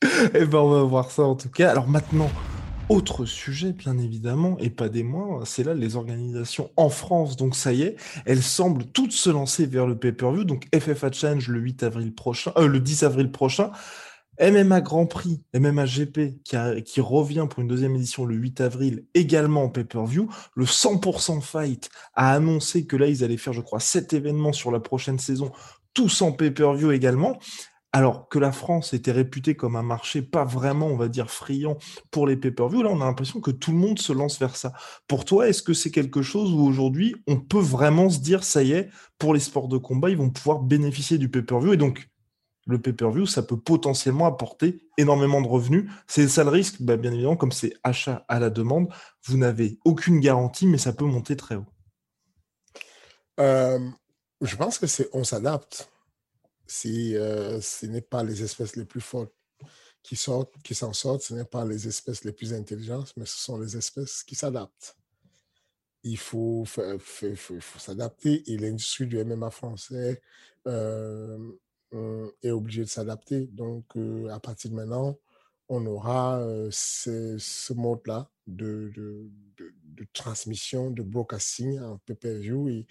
[LAUGHS] eh ben, on va voir ça en tout cas. Alors maintenant, autre sujet, bien évidemment, et pas des moindres, c'est là les organisations en France. Donc ça y est, elles semblent toutes se lancer vers le pay-per-view. Donc FFA Challenge le 8 avril prochain, euh, le 10 avril prochain. MMA Grand Prix, MMA GP qui, qui, revient pour une deuxième édition le 8 avril, également en pay-per-view. Le 100% Fight a annoncé que là, ils allaient faire, je crois, 7 événements sur la prochaine saison, tous en pay-per-view également. Alors que la France était réputée comme un marché pas vraiment, on va dire, friand pour les pay-per-view, là, on a l'impression que tout le monde se lance vers ça. Pour toi, est-ce que c'est quelque chose où aujourd'hui, on peut vraiment se dire, ça y est, pour les sports de combat, ils vont pouvoir bénéficier du pay-per-view et donc le pay-per-view, ça peut potentiellement apporter énormément de revenus. C'est ça le risque, bah, bien évidemment, comme c'est achat à la demande, vous n'avez aucune garantie, mais ça peut monter très haut. Euh, je pense que c'est on s'adapte si euh, ce n'est pas les espèces les plus fortes qui sortent, qui s'en sortent, ce n'est pas les espèces les plus intelligentes, mais ce sont les espèces qui s'adaptent. Il faut, s'adapter et l'industrie du MMA français euh, est obligée de s'adapter. Donc, à partir de maintenant, on aura ce, mode-là de, de, de, transmission, de broadcasting en pay-per-view.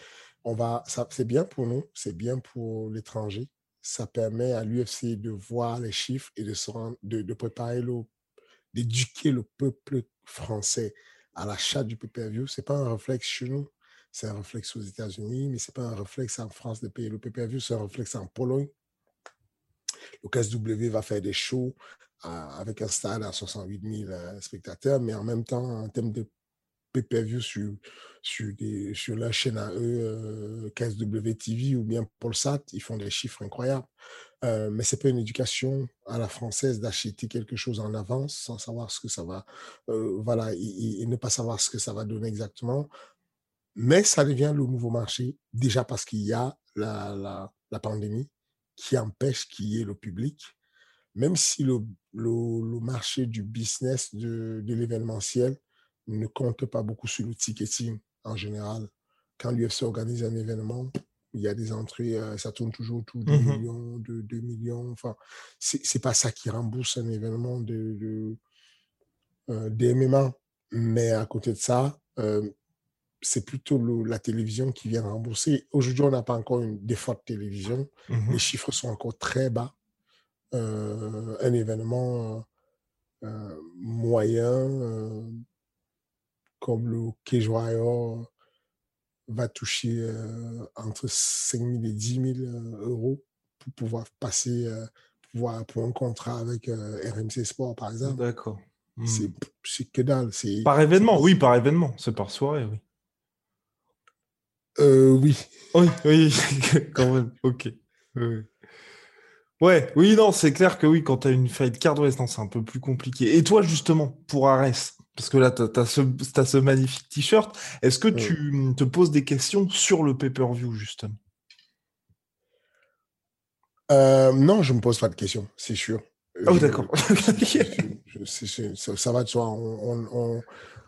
C'est bien pour nous, c'est bien pour l'étranger ça permet à l'UFC de voir les chiffres et de, se rendre, de, préparer le, d'éduquer le peuple français à l'achat du pay-per-view. Ce n'est pas un réflexe chez nous, c'est un réflexe aux États-Unis, mais ce n'est pas un réflexe en France de payer le pay-per-view, c'est un réflexe en Pologne. Le KSW va faire des shows euh, avec un stade à 68 000 euh, spectateurs, mais en même temps, en termes de pay-per-view sur, sur, chaîne à eux, euh, KSW TV ou bien Polsat, ils font des chiffres incroyables. Euh, mais c'est pas une éducation à la française d'acheter quelque chose en avance sans savoir ce que ça va, euh, voilà, et, ne pas savoir ce que ça va donner exactement. Mais ça devient le nouveau marché, déjà parce qu'il y a la, la, pandémie qui empêche qu'il y ait le public. Même si le, le, le marché du business, de, de l'événementiel, ne compte pas beaucoup sur le ticketing en général. Quand l'UFC organise un événement, il y a des entrées, euh, ça tourne toujours autour de mmh millions, de 2 millions. Enfin, c'est pas ça qui rembourse un événement de, de euh, Mais à côté de ça, euh, c'est plutôt la télévision qui vient rembourser. Aujourd'hui, on n'a pas encore une de télévision. Mmh Les chiffres sont encore très bas. un événement moyen comme le Cage va toucher euh, entre 5 000 et 10 000 euh, euros pour pouvoir passer euh, pour un contrat avec RMC Sport, par exemple. D'accord. Hmm. C'est que dalle. Par événement, oui, par événement. C'est par soirée, oui. Oui. Oui, oui, [LAUGHS] quand même. Ok. Ouais, oui, non, c'est clair que oui, quand tu as une faillite card c'est un peu plus compliqué. Et toi, justement, pour Ares, parce que là, tu as, ce magnifique t-shirt. Est-ce que tu te poses des questions sur le pay-per-view, justement? Euh, Non, je ne me pose pas de questions, c'est sûr. Oh, d'accord. [LAUGHS] ça, va de soi.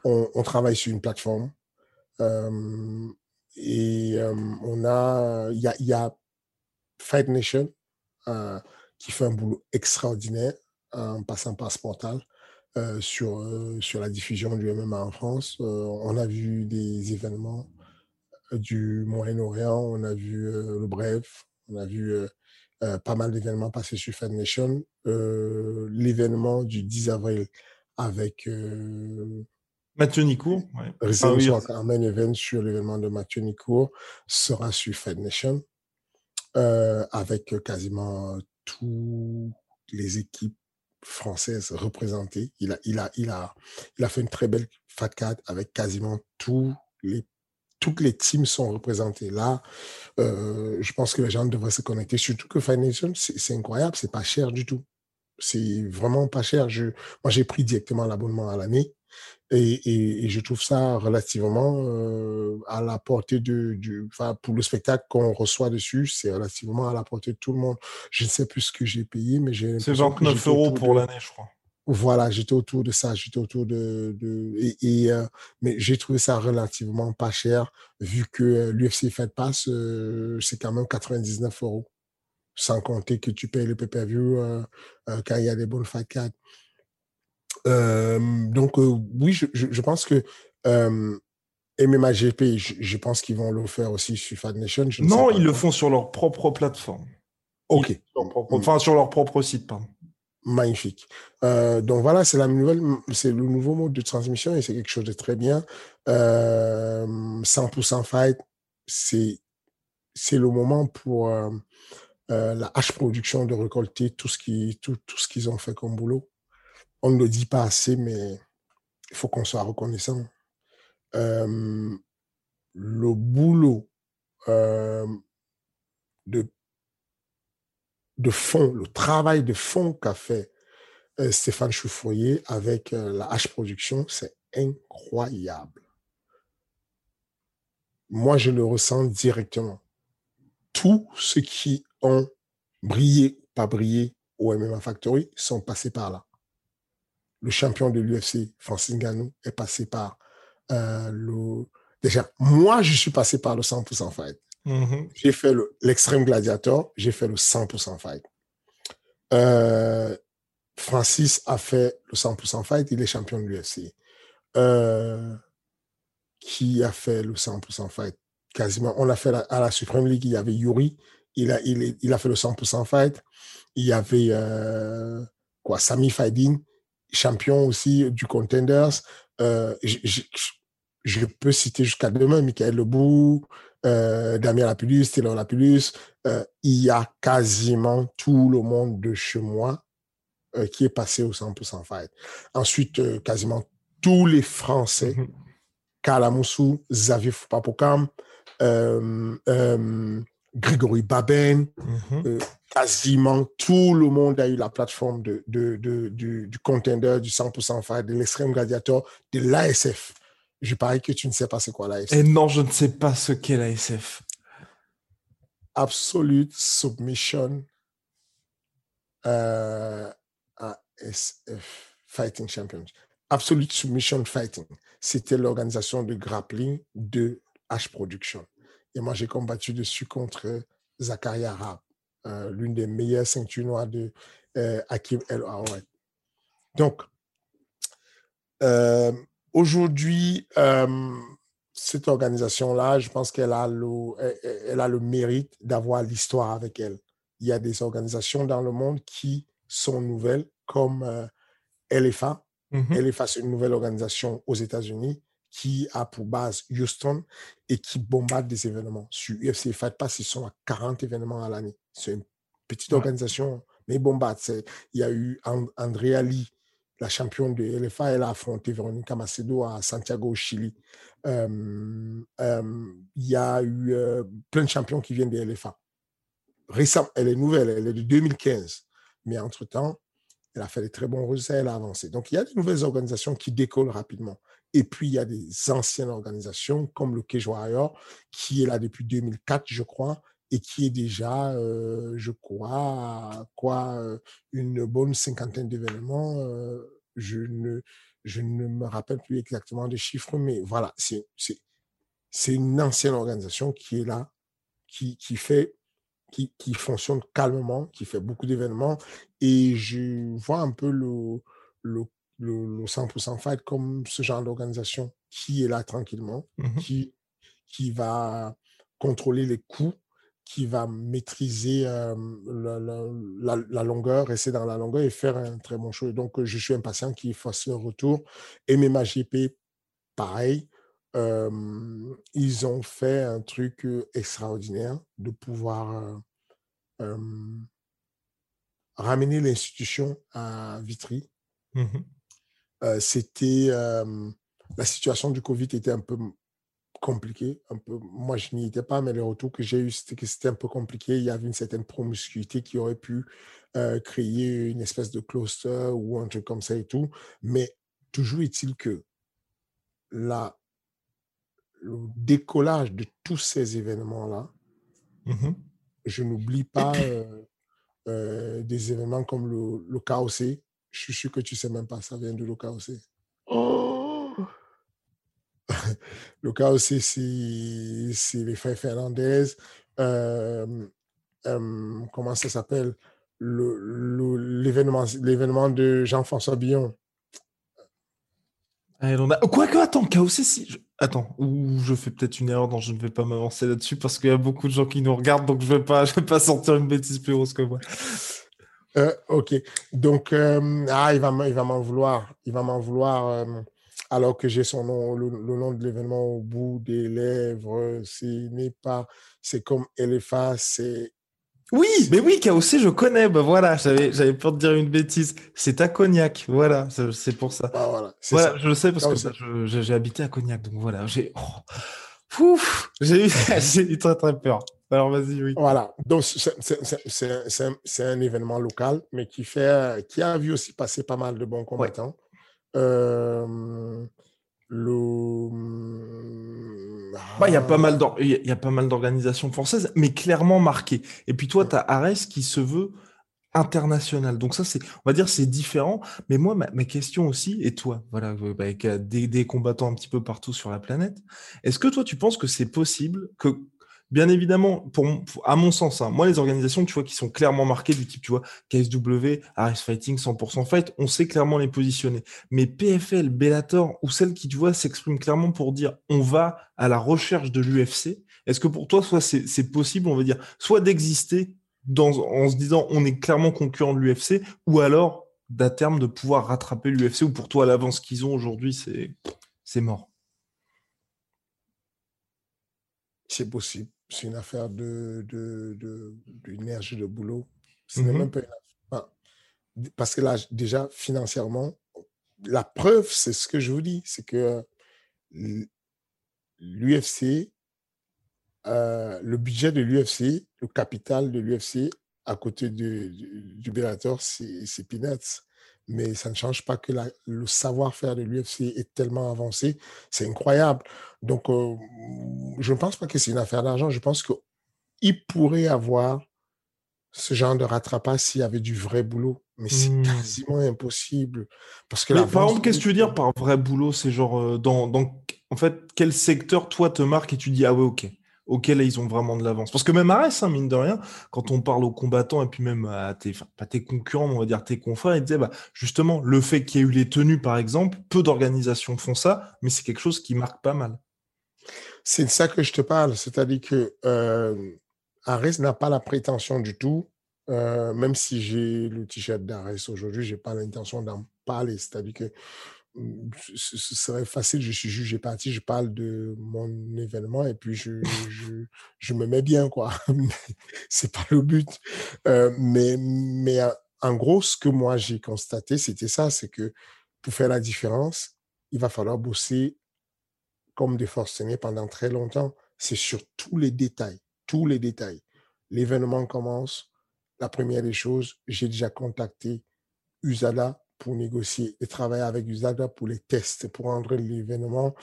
On, travaille sur une plateforme. Euh, et euh, on a, il y a, Fight Nation qui fait un boulot extraordinaire en passant par ce portal. Euh, sur, euh, sur la diffusion du MMA en France. Euh, on a vu des événements du Moyen-Orient, on a vu le Bref, on a vu pas mal d'événements passer sur Fed Nation. L'événement du 10 avril avec Mathieu Nicourt, ouais. réservation ah, oui. main event sur l'événement de Mathieu Nicourt sera sur Fed Nation avec quasiment toutes les équipes françaises représentées. Il a, il a, il a, il a fait une très belle Fat avec quasiment tous les toutes les teams sont représentées là. Euh, je pense que les gens devraient se connecter. Surtout que Financial, c'est incroyable, c'est pas cher du tout. C'est vraiment pas cher. Je, moi, j'ai pris directement l'abonnement à l'année. Et, et, je trouve ça relativement euh, à la portée de, du, enfin, pour le spectacle qu'on reçoit dessus, c'est relativement à la portée de tout le monde. Je ne sais plus ce que j'ai payé, mais j'ai. C'est 29 euros pour l'année, je crois. Voilà, j'étais autour de ça, j'étais autour de, de et, euh, mais j'ai trouvé ça relativement pas cher vu que euh, l'UFC Fight Pass euh, c'est quand même 99 euros, sans compter que tu payes le pay-per-view quand il y a des bonnes fight cards. Donc oui, je, je, pense que MMA GP, je, je pense qu'ils vont le faire aussi sur Fight Nation. non, ils le font sur leur propre plateforme. Ok. enfin, sur leur propre site, pardon magnifique. Euh, donc voilà, c'est la nouvelle, c'est le nouveau mode de transmission et c'est quelque chose de très bien. Euh, 100% fight, c'est c'est le moment pour euh, euh la H production de récolter tout ce qui tout, tout ce qu'ils ont fait comme boulot. On ne le dit pas assez, mais il faut qu'on soit reconnaissant. Euh, le boulot euh, de fond, le travail de fond qu'a fait euh, Stéphane Chouffoyer avec la H Production, c'est incroyable. Moi, je le ressens directement. Tous ceux qui ont brillé, pas brillé au MMA Factory sont passés par là. Le champion de l'UFC, Francis Ngannou, est passé par euh, le... Déjà, moi, je suis passé par le 100% fight. J'ai fait l'extrême gladiator, j'ai fait le 100% fight. Euh, Francis a fait le 100% fight, il est champion de l'UFC. Euh, qui a fait le 100% fight? Quasiment. On a fait à la Supreme League, il y avait Yuri, il a, il, il a fait le 100% fight. Il y avait quoi, Sami Faidin, champion aussi du Contenders. Euh, je peux citer jusqu'à demain Michael Lebou, euh, Damien Lapulus, Taylor Lapulus, euh, il y a quasiment tout le monde de chez moi euh, qui est passé au 100% fight. Ensuite, quasiment tous les Français, mm Kalamoussou, Xavier Foupapokam, euh, Grégory Baben, mm-hmm. quasiment tout le monde a eu la plateforme de, de, de du, du contender, du 100% fight, de l'extrême gladiator, de l'ASF. Je parie que tu ne sais pas c'est quoi l'ASF. Et non, je ne sais pas ce qu'est l'ASF. Absolute Submission euh, ASF Fighting Champions. Absolute Submission Fighting. C'était l'organisation de grappling de H Production. Et moi, j'ai combattu dessus contre Zakaria Arab, euh, l'une des meilleures ceintures noires de euh, Hakim El Awad. Donc, euh, Aujourd'hui, euh, cette organisation-là, je pense qu'elle a le, elle a le mérite d'avoir l'histoire avec elle. Il y a des organisations dans le monde qui sont nouvelles, comme euh, LFA. Mhm. LFA, c'est une nouvelle organisation aux États-Unis qui a pour base Houston et qui bombarde des événements. Sur UFC Fight Pass, ils sont à 40 événements à l'année. C'est une petite organisation, mais bombarde. Il y a eu Andrea Lee la championne de LFA, elle a affronté Veronica Macedo à Santiago, au Chili. Euh, euh, il y a eu euh, plein de champions qui viennent de LFA. Récemment, elle est nouvelle, elle est de 2015. Mais entre-temps, elle a fait des très bons résultats, elle a avancé. Donc, il y a des nouvelles organisations qui décollent rapidement. Et puis, il y a des anciennes organisations comme le Cage Warrior, qui est là depuis 2004, je crois, et qui est déjà, euh, je crois, quoi, euh, une bonne cinquantaine d'événements. Euh, je, ne, je ne me rappelle plus exactement des chiffres, mais voilà, c'est, une ancienne organisation qui est là, qui, qui fait, qui, qui fonctionne calmement, qui fait beaucoup d'événements, et je vois un peu le, le, le, 100% Fight comme ce genre d'organisation qui est là tranquillement, Mhm. qui qui va contrôler les coûts, qui va maîtriser la, longueur, rester dans la longueur et faire un très bon show. Donc, je suis impatient qu'il fasse le retour. Et GP, pareil, ils ont fait un truc extraordinaire de pouvoir ramener l'institution à Vitry. Mmh c'était la situation du Covid était un peu compliquée. Un peu, moi, je n'y étais pas, mais le retour que j'ai eu, c'était que c'était un peu compliqué. Il y avait une certaine promiscuité qui aurait pu créer une espèce de cluster ou un truc comme ça et tout. Mais toujours est-il que la, le décollage de tous ces événements-là, mmh je n'oublie pas euh, des événements comme le, le KOC. Je suis sûr que tu ne sais même pas, ça vient de [LAUGHS] le KOC. Oh! KOC, c'est les frères Fernandez. Euh, euh, comment ça s'appelle? L'événement l'événement de Jean-François Billon. Quoi que, attends, KOC, si. Attends, ou je fais peut-être une erreur, dont je ne vais pas m'avancer là-dessus parce qu'il y a beaucoup de gens qui nous regardent, donc je ne vais, pas, [LAUGHS] je vais pas sortir une bêtise plus grosse que moi. Euh, ok, donc euh, ah, il va, il va m'en vouloir. Il va m'en vouloir euh, alors que j'ai son nom, le, nom de l'événement au bout des lèvres. Ce n'est pas, c'est comme Elefa, c'est oui, mais oui, KOC, je connais. Bah voilà, j'avais, peur de dire une bêtise. C'est à Cognac, voilà, c'est pour ça. Ah, voilà, voilà je le sais parce que j'ai habité à Cognac, donc voilà, j'ai, oh, j'ai eu, [LAUGHS] eu très très peur. Alors vas-y, oui. Voilà, donc c'est un, événement local, mais qui fait, qui a vu aussi passer pas mal de bons combattants. Euh, bah, il y a pas mal il y a pas mal d'organisations françaises, mais clairement marquées. Et puis toi, tu as Ares qui se veut international. Donc ça, c'est, on va dire, c'est différent. Mais moi, ma, question aussi, et toi, voilà, euh, bah, avec des, des combattants un petit peu partout sur la planète, est-ce que toi, tu penses que c'est possible que Bien évidemment, pour, à mon sens, hein, moi, les organisations, tu vois, qui sont clairement marquées du type, tu vois, KSW, Ares Fighting, 100% Fight, on sait clairement les positionner. Mais PFL, Bellator, ou celles qui, tu vois, s'expriment clairement pour dire, on va à la recherche de l'UFC, est-ce que pour toi, soit c'est possible, on va dire, soit d'exister en se disant, on est clairement concurrent de l'UFC, ou alors, d'à terme, de pouvoir rattraper l'UFC, ou pour toi, l'avance qu'ils ont aujourd'hui, c'est mort. C'est possible. C'est une affaire de, d'énergie, de, boulot. Ce n'est même pas parce que là, déjà, financièrement, la preuve, c'est ce que je vous dis, c'est que l'UFC, euh, le budget de l'UFC, le capital de l'UFC, à côté du, du Bellator, c'est peanuts mais ça ne change pas que le savoir-faire de l'UFC est tellement avancé. C'est incroyable. Donc, euh, je ne pense pas que c'est une affaire d'argent. Je pense qu'il pourrait avoir ce genre de rattrapage s'il y avait du vrai boulot. Mais c'est mmh. quasiment impossible. Parce que par exemple, qu'est-ce que tu veux dire par vrai boulot? C'est genre, euh, dans, dans, en fait, quel secteur, toi, te marque et tu dis, ah ouais, ok auxquels ils ont vraiment de l'avance. Parce que même Arès, hein, mine de rien, quand on parle aux combattants et puis même à tes, concurrents, on va dire tes confrères, ils disaient, bah, justement, le fait qu'il y ait eu les tenues, par exemple, peu d'organisations font ça, mais c'est quelque chose qui marque pas mal. C'est de ça que je te parle. C'est-à-dire que euh, n'a pas la prétention du tout, euh, même si j'ai le t-shirt d'Arès aujourd'hui, j'ai pas l'intention d'en parler. C'est-à-dire que ce serait facile, je suis jugé parti, je parle de mon événement et puis je, je, je me mets bien, quoi. [LAUGHS] c'est pas le but. Euh, mais, mais en gros, ce que moi j'ai constaté, c'était ça, c'est que pour faire la différence, il va falloir bosser comme des forcenés pendant très longtemps. C'est sur tous les détails, tous les détails. L'événement commence. La première des choses, j'ai déjà contacté Usada pour négocier et travailler avec Usada pour les tests, pour rendre l'événement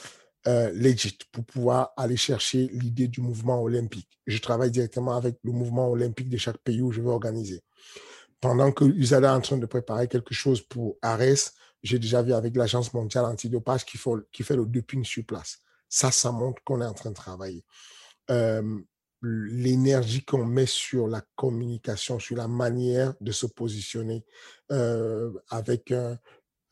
euh, legit, pour pouvoir aller chercher l'idée du mouvement olympique. Je travaille directement avec le mouvement olympique de chaque pays où je veux organiser. Pendant que Usada est en train de préparer quelque chose pour Ares, j'ai déjà vu avec l'Agence mondiale antidopage qui qui fait le doping sur place. Ça, ça montre qu'on est en train de travailler. Euh, l'énergie qu'on met sur la communication, sur la manière de se positionner euh, avec un,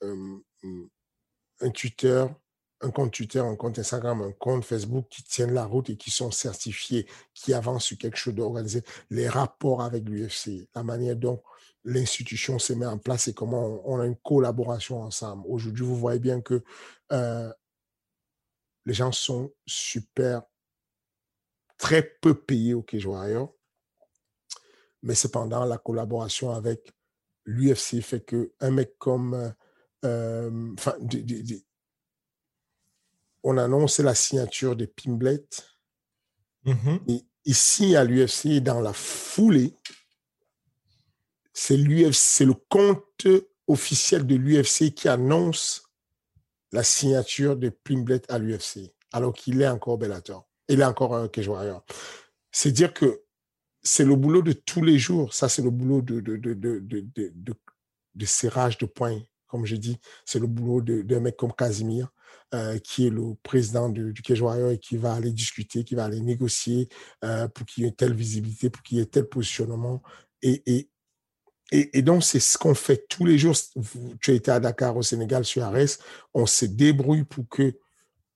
un, tuteur un compte Twitter, un compte Instagram, un compte Facebook qui tiennent la route et qui sont certifiés, qui avancent sur quelque chose d'organisé, les rapports avec l'UFC, la manière dont l'institution se met en place et comment on, a une collaboration ensemble. Aujourd'hui, vous voyez bien que euh, les gens sont super, très peu payés au Warrior, mais cependant, la collaboration avec l'UFC fait que un mec comme... Euh, enfin, on annonce la signature de Pimblet. Mm-hmm. Et ici, à l'UFC, dans la foulée, c'est l'UFC, c'est le compte officiel de l'UFC qui annonce la signature de Pimblet à l'UFC, alors qu'il est encore Bellator. Il est encore un Cage C'est dire que c'est le boulot de tous les jours. Ça, c'est le boulot de, de, de, de, serrage de poing, comme je dis. C'est le boulot d'un mec comme Casimir, euh, qui est le président du, du Cage et qui va aller discuter, qui va aller négocier euh, pour qu'il y ait telle visibilité, pour qu'il y ait tel positionnement. Et, et, et, donc, c'est ce qu'on fait tous les jours. Tu as été à Dakar, au Sénégal, sur Arès. On se débrouille pour que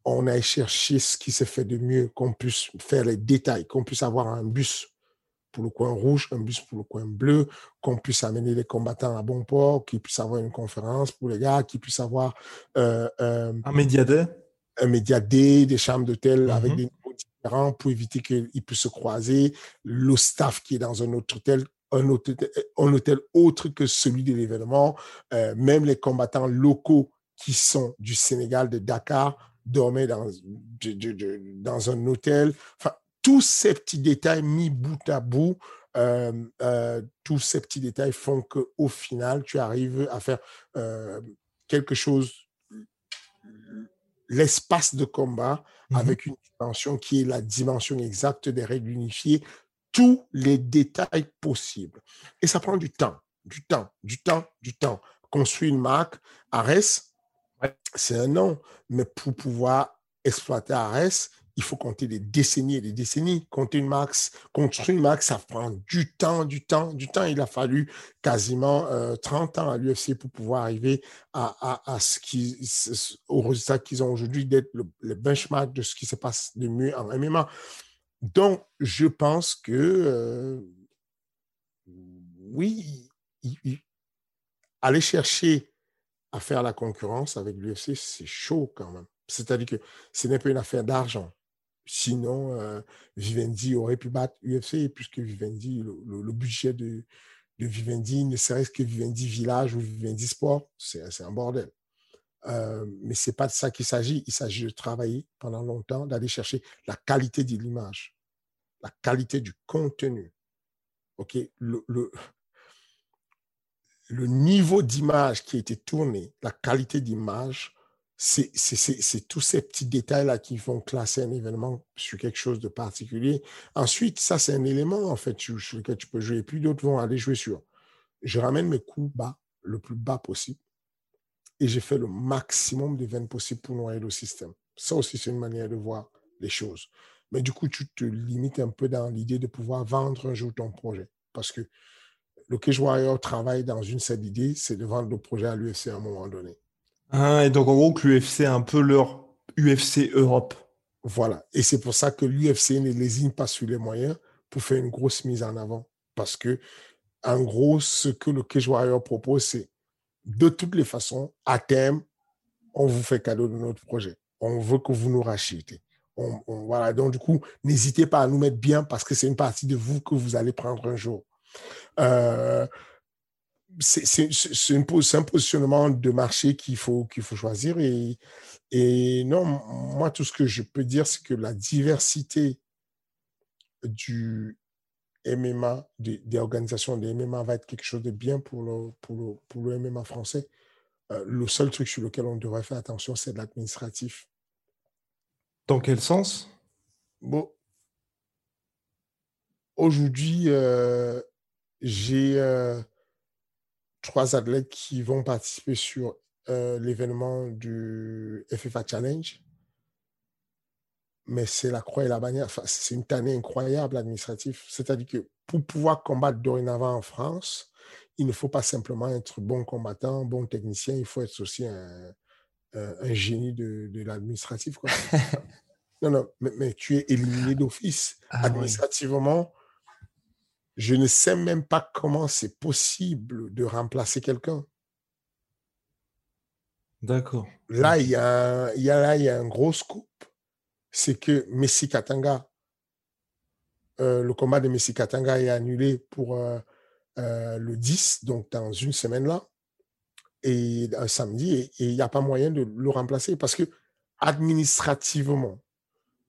on aille chercher ce qui se fait de mieux, qu'on puisse faire les détails, qu'on puisse avoir un bus pour le coin rouge, un bus pour le coin bleu, qu'on puisse amener les combattants à bon port, qu'ils puissent avoir une conférence pour les gars, qu'ils puissent avoir euh, euh, un média un média des chambres d'hôtel avec mm-hmm. des niveaux différents pour éviter qu'ils puissent se croiser, le staff qui est dans un autre hôtel un hôtel, un hôtel autre que celui de l'événement, euh, même les combattants locaux qui sont du Sénégal, de Dakar, dormaient dans, dans un hôtel. Enfin, tous ces petits détails mis bout à bout, euh, euh, tous ces petits détails font qu'au final, tu arrives à faire euh, quelque chose, l'espace de combat, mmh avec une dimension qui est la dimension exacte des règles unifiées, tous les détails possibles. Et ça prend du temps, du temps, du temps, du temps. Construire une marque, Ares, c'est un an, mais pour pouvoir exploiter Ares, il faut compter des décennies et des décennies. Compter une marque, construire une marque, ça prend du temps, du temps, du temps. Il a fallu quasiment 30 euh, ans à l'UFC pour pouvoir arriver à, ce qui, au résultat qu'ils ont aujourd'hui, d'être le, benchmark de ce qui se passe de mieux en MMA. Donc, je pense que euh, oui, aller chercher à faire la concurrence avec l'UFC, c'est chaud quand même. C'est-à-dire que ce n'est pas une affaire d'argent. Sinon, euh, Vivendi aurait pu battre UFC, puisque Vivendi, le, budget de, Vivendi, ne serait-ce que Vivendi Village ou Vivendi Sport, c'est un bordel. Euh, mais ce n'est pas de ça qu'il s'agit. Il s'agit de travailler pendant longtemps, d'aller chercher la qualité de l'image, la qualité du contenu. OK? Le, le, le niveau d'image qui a été tourné, la qualité d'image, c'est tous ces petits détails-là qui vont classer un événement sur quelque chose de particulier. Ensuite, ça, c'est un élément, en fait, sur, lequel tu peux jouer. Puis d'autres vont aller jouer sur. Je ramène mes coups bas, le plus bas possible. Et j'ai fait le maximum de veines possible pour noyer le système. Ça aussi, c'est une manière de voir les choses. Mais du coup, tu te limites un peu dans l'idée de pouvoir vendre un jour ton projet. Parce que le Cage Warrior travaille dans une seule idée, c'est de vendre le projet à l'UFC à un moment donné. Ah, et donc en gros que l'UFC est un peu leur UFC Europe. Voilà. Et c'est pour ça que l'UFC ne lésine pas sur les moyens pour faire une grosse mise en avant. Parce que, en gros, ce que le Cage Warrior propose, c'est de toutes les façons, à terme, on vous fait cadeau de notre projet. On veut que vous nous rachetez. voilà. Donc, du coup, n'hésitez pas à nous mettre bien parce que c'est une partie de vous que vous allez prendre un jour. Euh, c'est un positionnement de marché qu'il faut, qu'il faut choisir. Et, et non, moi, tout ce que je peux dire, c'est que la diversité du MMA, des, organisations de MMA va être quelque chose de bien pour le, pour le, pour le MMA français. Euh, le seul truc sur lequel on devrait faire attention, c'est l'administratif. Dans quel sens? Bon, aujourd'hui, euh, j'ai euh, trois athlètes qui vont participer sur euh, l'événement du FFA Challenge. Mais c'est la croix et la bannière. Enfin, c'est une tannée incroyable administrative. C'est-à-dire que pour pouvoir combattre dorénavant en France, il ne faut pas simplement être bon combattant, bon technicien, il faut être aussi un, un génie de, l'administratif. [LAUGHS] non, non, mais, tu es éliminé d'office. Ah Administrativement, je ne sais même pas comment c'est possible de remplacer quelqu'un. D'accord. Là, il y, a, il, y a, là, il y a un gros scoop. C'est que Messi Katanga, euh, le combat de Messi Katanga est annulé pour euh, euh, le 10, donc dans une semaine là, et un samedi, et il n'y a pas moyen de le remplacer parce que administrativement,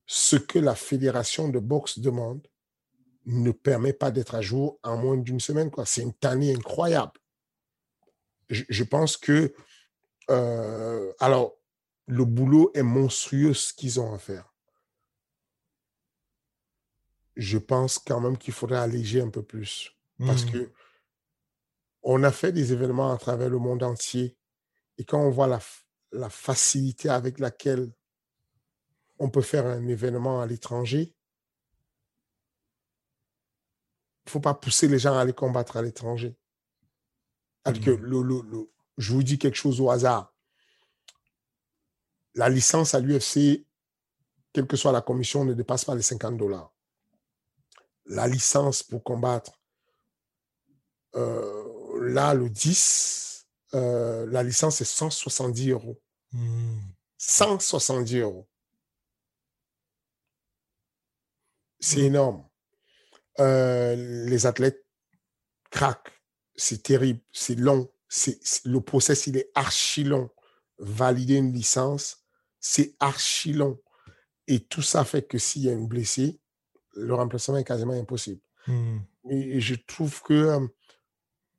ce que la fédération de boxe demande ne permet pas d'être à jour en moins d'une semaine. C'est une tannée incroyable. Je, pense que, alors, le boulot est monstrueux ce qu'ils ont à faire. Je pense quand même qu'il faudrait alléger un peu plus. Parce mmh. que on a fait des événements à travers le monde entier. Et quand on voit la, la facilité avec laquelle on peut faire un événement à l'étranger, il ne faut pas pousser les gens à aller combattre à l'étranger. Que mmh. je vous dis quelque chose au hasard. La licence à l'UFC, quelle que soit la commission, ne dépasse pas les 50 dollars. La licence pour combattre, euh, là, le 10, euh, la licence est 170 euros. 170 mmh. euros. C'est mmh. énorme. Euh, les athlètes craquent. C'est terrible, c'est long. C'est, le process, il est archi long. Valider une licence, c'est archi long. Et tout ça fait que s'il y a une blessée, le remplacement est quasiment impossible. Et, je trouve que, euh,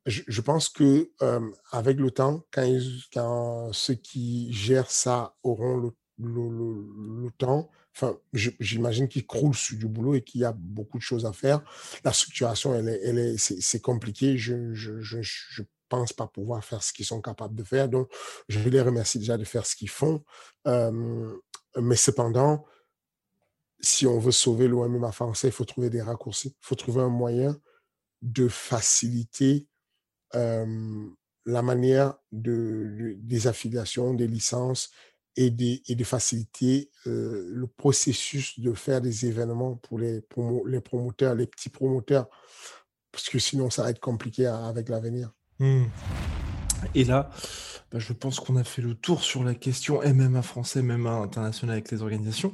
je, pense que euh, avec le temps, quand, quand, ceux qui gèrent ça auront le, le temps, enfin, j'imagine qu'il croule sur du boulot et qu'il y a beaucoup de choses à faire. La structuration, elle est, elle est, c'est, compliqué. Je, je, pense pas pouvoir faire ce qu'ils sont capables de faire. Donc, je les remercie déjà de faire ce qu'ils font. mais cependant, si on veut sauver l'OMMA français, il faut trouver des raccourcis. Il faut trouver un moyen de faciliter la manière de, des affiliations, des licences et de, faciliter euh, le processus de faire des événements pour les, promoteurs, les petits promoteurs, parce que sinon ça va être compliqué avec l'avenir. Et là, bah, je pense qu'on a fait le tour sur la question MMA français, MMA international avec les organisations.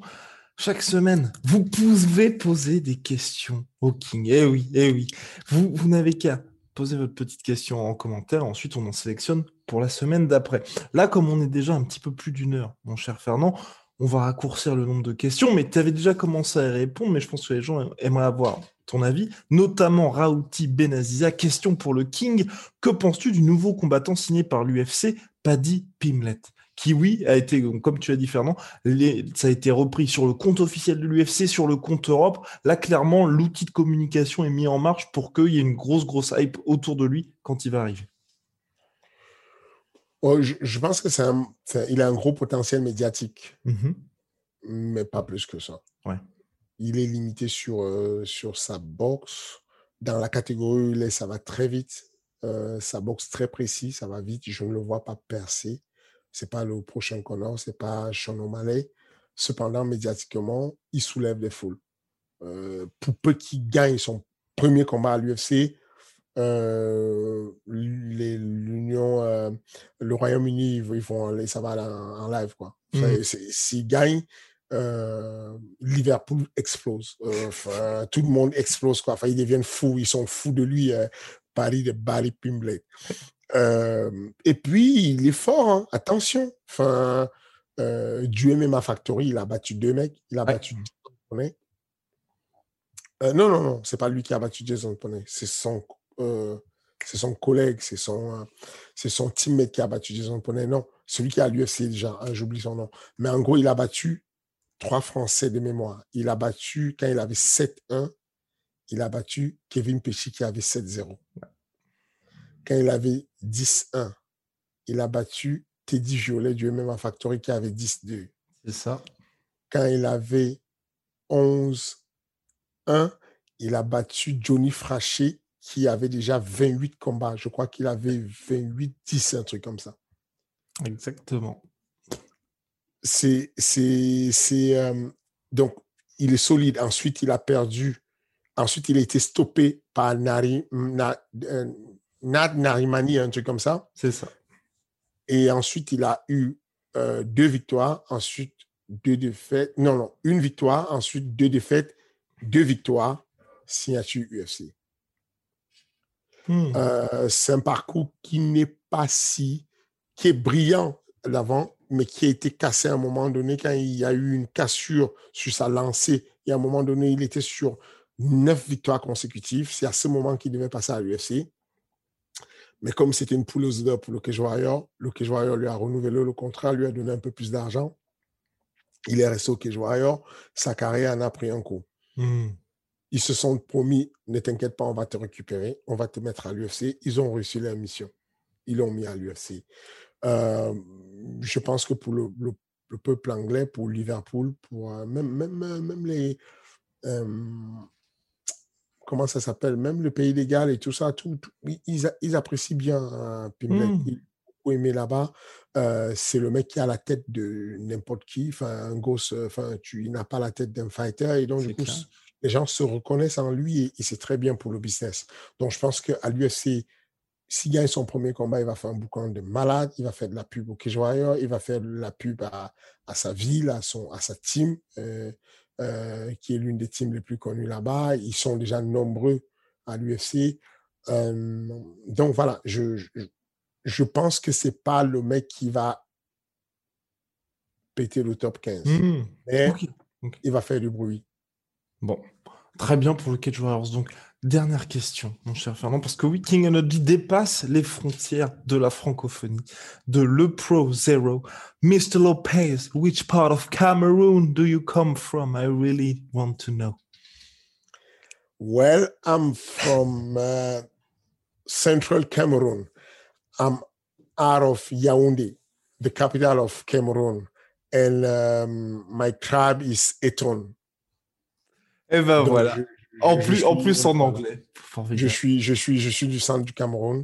Chaque semaine, vous pouvez poser des questions au King. Eh oui, eh oui. Vous, n'avez qu'à posez votre petite question en commentaire. Ensuite, on en sélectionne pour la semaine d'après. Là, comme on est déjà un petit peu plus d'une heure, mon cher Fernand, on va raccourcir le nombre de questions. Mais tu avais déjà commencé à répondre, mais je pense que les gens aimeraient avoir ton avis, notamment Raouti Benaziza. Question pour le King. Que penses-tu du nouveau combattant signé par l'UFC, Paddy Pimlet qui, oui, a été, comme tu as dit, Fernand, ça a été repris sur le compte officiel de l'UFC, sur le compte Europe. Là, clairement, l'outil de communication est mis en marche pour qu'il y ait une grosse, grosse hype autour de lui quand il va arriver. Oh, je, pense que c'est il a un gros potentiel médiatique, mm-hmm. mais pas plus que ça. Ouais. Il est limité sur, euh, sur sa boxe. Dans la catégorie où il est, ça va très vite. Euh, sa boxe très précis, ça va vite. Je ne le vois pas percer c'est pas le prochain Connor, c'est pas Sean O'Malley. Cependant, médiatiquement, il soulève des foules. Euh, pour peu qu'il gagne son premier combat à l'UFC, euh, l'Union, euh, le Royaume-Uni, ils vont aller, ça va en, live quoi. Mmh. S'il gagne, Liverpool explose. tout le monde explose quoi. Enfin, ils deviennent fous, ils sont fous de lui. Paris de Barry Pimblett et puis, il est fort, hein. attention. Enfin, euh, du MMA Factory, il a battu deux mecs. Il a battu. Euh, non, non, non, c'est pas lui qui a battu Jason Poney. C'est son, euh, c'est son collègue, c'est son, c'est son teammate qui a battu Jason Poney. Non, celui qui a l'UFC déjà, hein, j'oublie son nom. Mais en gros, il a battu trois Français de mémoire. Il a battu, quand il avait 7-1, il a battu Kevin Pesci qui avait 7-0 quand il avait 10-1, il a battu Teddy Violet du MMA Factory qui avait 10-2. C'est ça. Quand il avait 11-1, il a battu Johnny Fraché qui avait déjà 28 combats. Je crois qu'il avait 28-10, un truc comme ça. Exactement. c'est, c'est, c'est, euh, donc, il est solide. Ensuite, il a perdu. Ensuite, il a été stoppé par Nari, euh, Nad Narimani, un truc comme ça. C'est ça. Et ensuite, il a eu euh, deux victoires. Ensuite, deux défaites. Non, non, une victoire. Ensuite, deux défaites. Deux victoires. Signature UFC. Hmm. Euh, c'est un parcours qui n'est pas si, qui est brillant d'avant, mais qui a été cassé à un moment donné quand il y a eu une cassure sur sa lancée. Et à un moment donné, il était sur neuf victoires consécutives. C'est à ce moment qu'il devait passer à l'UFC. Mais comme c'était une poule aux pour le Cage Warrior, le Cage Warrior lui a renouvelé le contrat, lui a donné un peu plus d'argent. Il est resté au Cage Warrior. Sa carrière en a pris un coup. Hmm. Ils se sont promis, ne t'inquiète pas, on va te récupérer, on va te mettre à l'UFC. Ils ont réussi leur mission. Ils l'ont mis à l'UFC. Euh, je pense que pour le, le, le, peuple anglais, pour Liverpool, pour euh, même, même, même les... Euh, comment ça s'appelle? Même le pays légal et tout ça, tout, tout ils, ils, apprécient bien Pimblet. Hmm. Ils aimé là-bas. Euh, c'est le mec qui a la tête de n'importe qui. Enfin, un gosse, enfin, tu, il n'a pas la tête d'un fighter. Et donc, du coup, clair. Les gens se reconnaissent en lui et, et c'est très bien pour le business. Donc, je pense qu'à l'UFC, s'il gagne son premier combat, il va faire un boucan de malade, il va faire de la pub au Warrior, il va faire de la pub à, à sa ville, à, son, à sa team, euh, euh, qui est l'une des teams les plus connues là-bas. Ils sont déjà nombreux à l'UFC. Euh, donc voilà, je, je, je pense que c'est pas le mec qui va péter le top 15, Hmm. mais il va faire du bruit. Bon, très bien pour le Cage Warriors. Donc, dernière question, mon cher Fernand, parce que oui, King Energy dépasse les frontières de la francophonie, de Le Pro Zero. Mr. Lopez, which part of Cameroon do you come from? I really want to know. Well, I'm from uh, central Cameroon. I'm out of Yaoundé, the capital of Cameroon. And um, my tribe is Eton. Eh ben Donc, voilà. je- En plus, en plus en anglais. Je Formidable. suis, je suis, je suis du centre du Cameroun,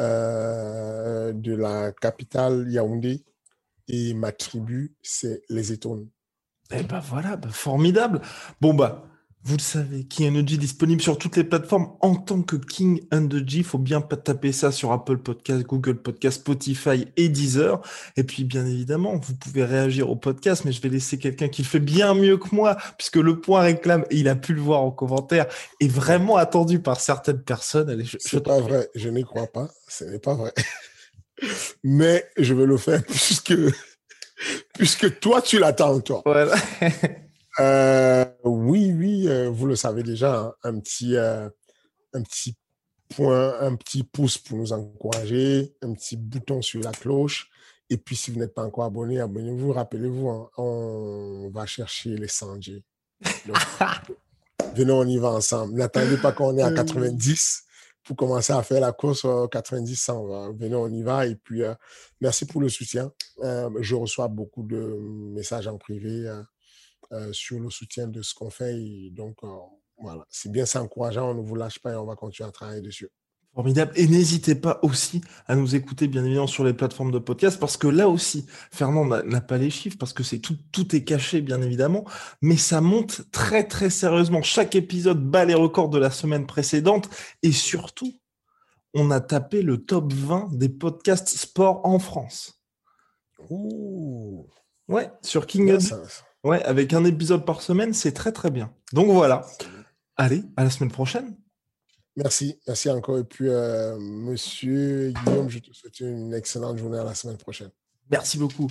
euh, de la capitale Yaoundé, et ma tribu, c'est les Étones. Eh ben voilà, bah, formidable. Bon bah, vous le savez, King Energy disponible sur toutes les plateformes en tant que King Energy. Il faut bien pas taper ça sur Apple Podcast, Google Podcast, Spotify et Deezer. Et puis bien évidemment, vous pouvez réagir au podcast, mais je vais laisser quelqu'un qui le fait bien mieux que moi, puisque le point réclame, et il a pu le voir en commentaire, est vraiment attendu par certaines personnes. Allez, je, pas vrai, je n'y crois pas, ce n'est pas vrai. [LAUGHS] Mais je vais le faire [LAUGHS] puisque, puisque toi, tu l'attends, toi. Voilà. [LAUGHS] Euh, oui, oui, euh, vous le savez déjà, hein, un petit, euh, un petit point, un petit pouce pour nous encourager, un petit bouton sur la cloche. Et puis, si vous n'êtes pas encore abonné, abonnez-vous. Rappelez-vous, hein, on va chercher les 100 G. [LAUGHS] Venez, on y va ensemble. N'attendez pas qu'on est à 90 pour commencer à faire la course euh, 90 100. va. Venez, on y va. Et puis, merci pour le soutien. Je reçois beaucoup de messages en privé. Euh, sur le soutien de ce qu'on fait. Et donc, euh, voilà, c'est bien, c'est encourageant, on ne vous lâche pas et on va continuer à travailler dessus. Formidable. Et n'hésitez pas aussi à nous écouter, bien évidemment, sur les plateformes de podcast, parce que là aussi, Fernand n'a pas les chiffres, parce que c'est tout, tout est caché, bien évidemment, mais ça monte très, très sérieusement. Chaque épisode bat les records de la semaine précédente, et surtout, on a tapé le top 20 des podcasts sport en France. Ouh, Ouais, sur King Up. ça, Ouais, avec un épisode par semaine, c'est très, très bien. Donc voilà. Allez, à la semaine prochaine. Merci, merci encore. Et puis, euh, monsieur Guillaume, je te souhaite une excellente journée à la semaine prochaine. Merci beaucoup.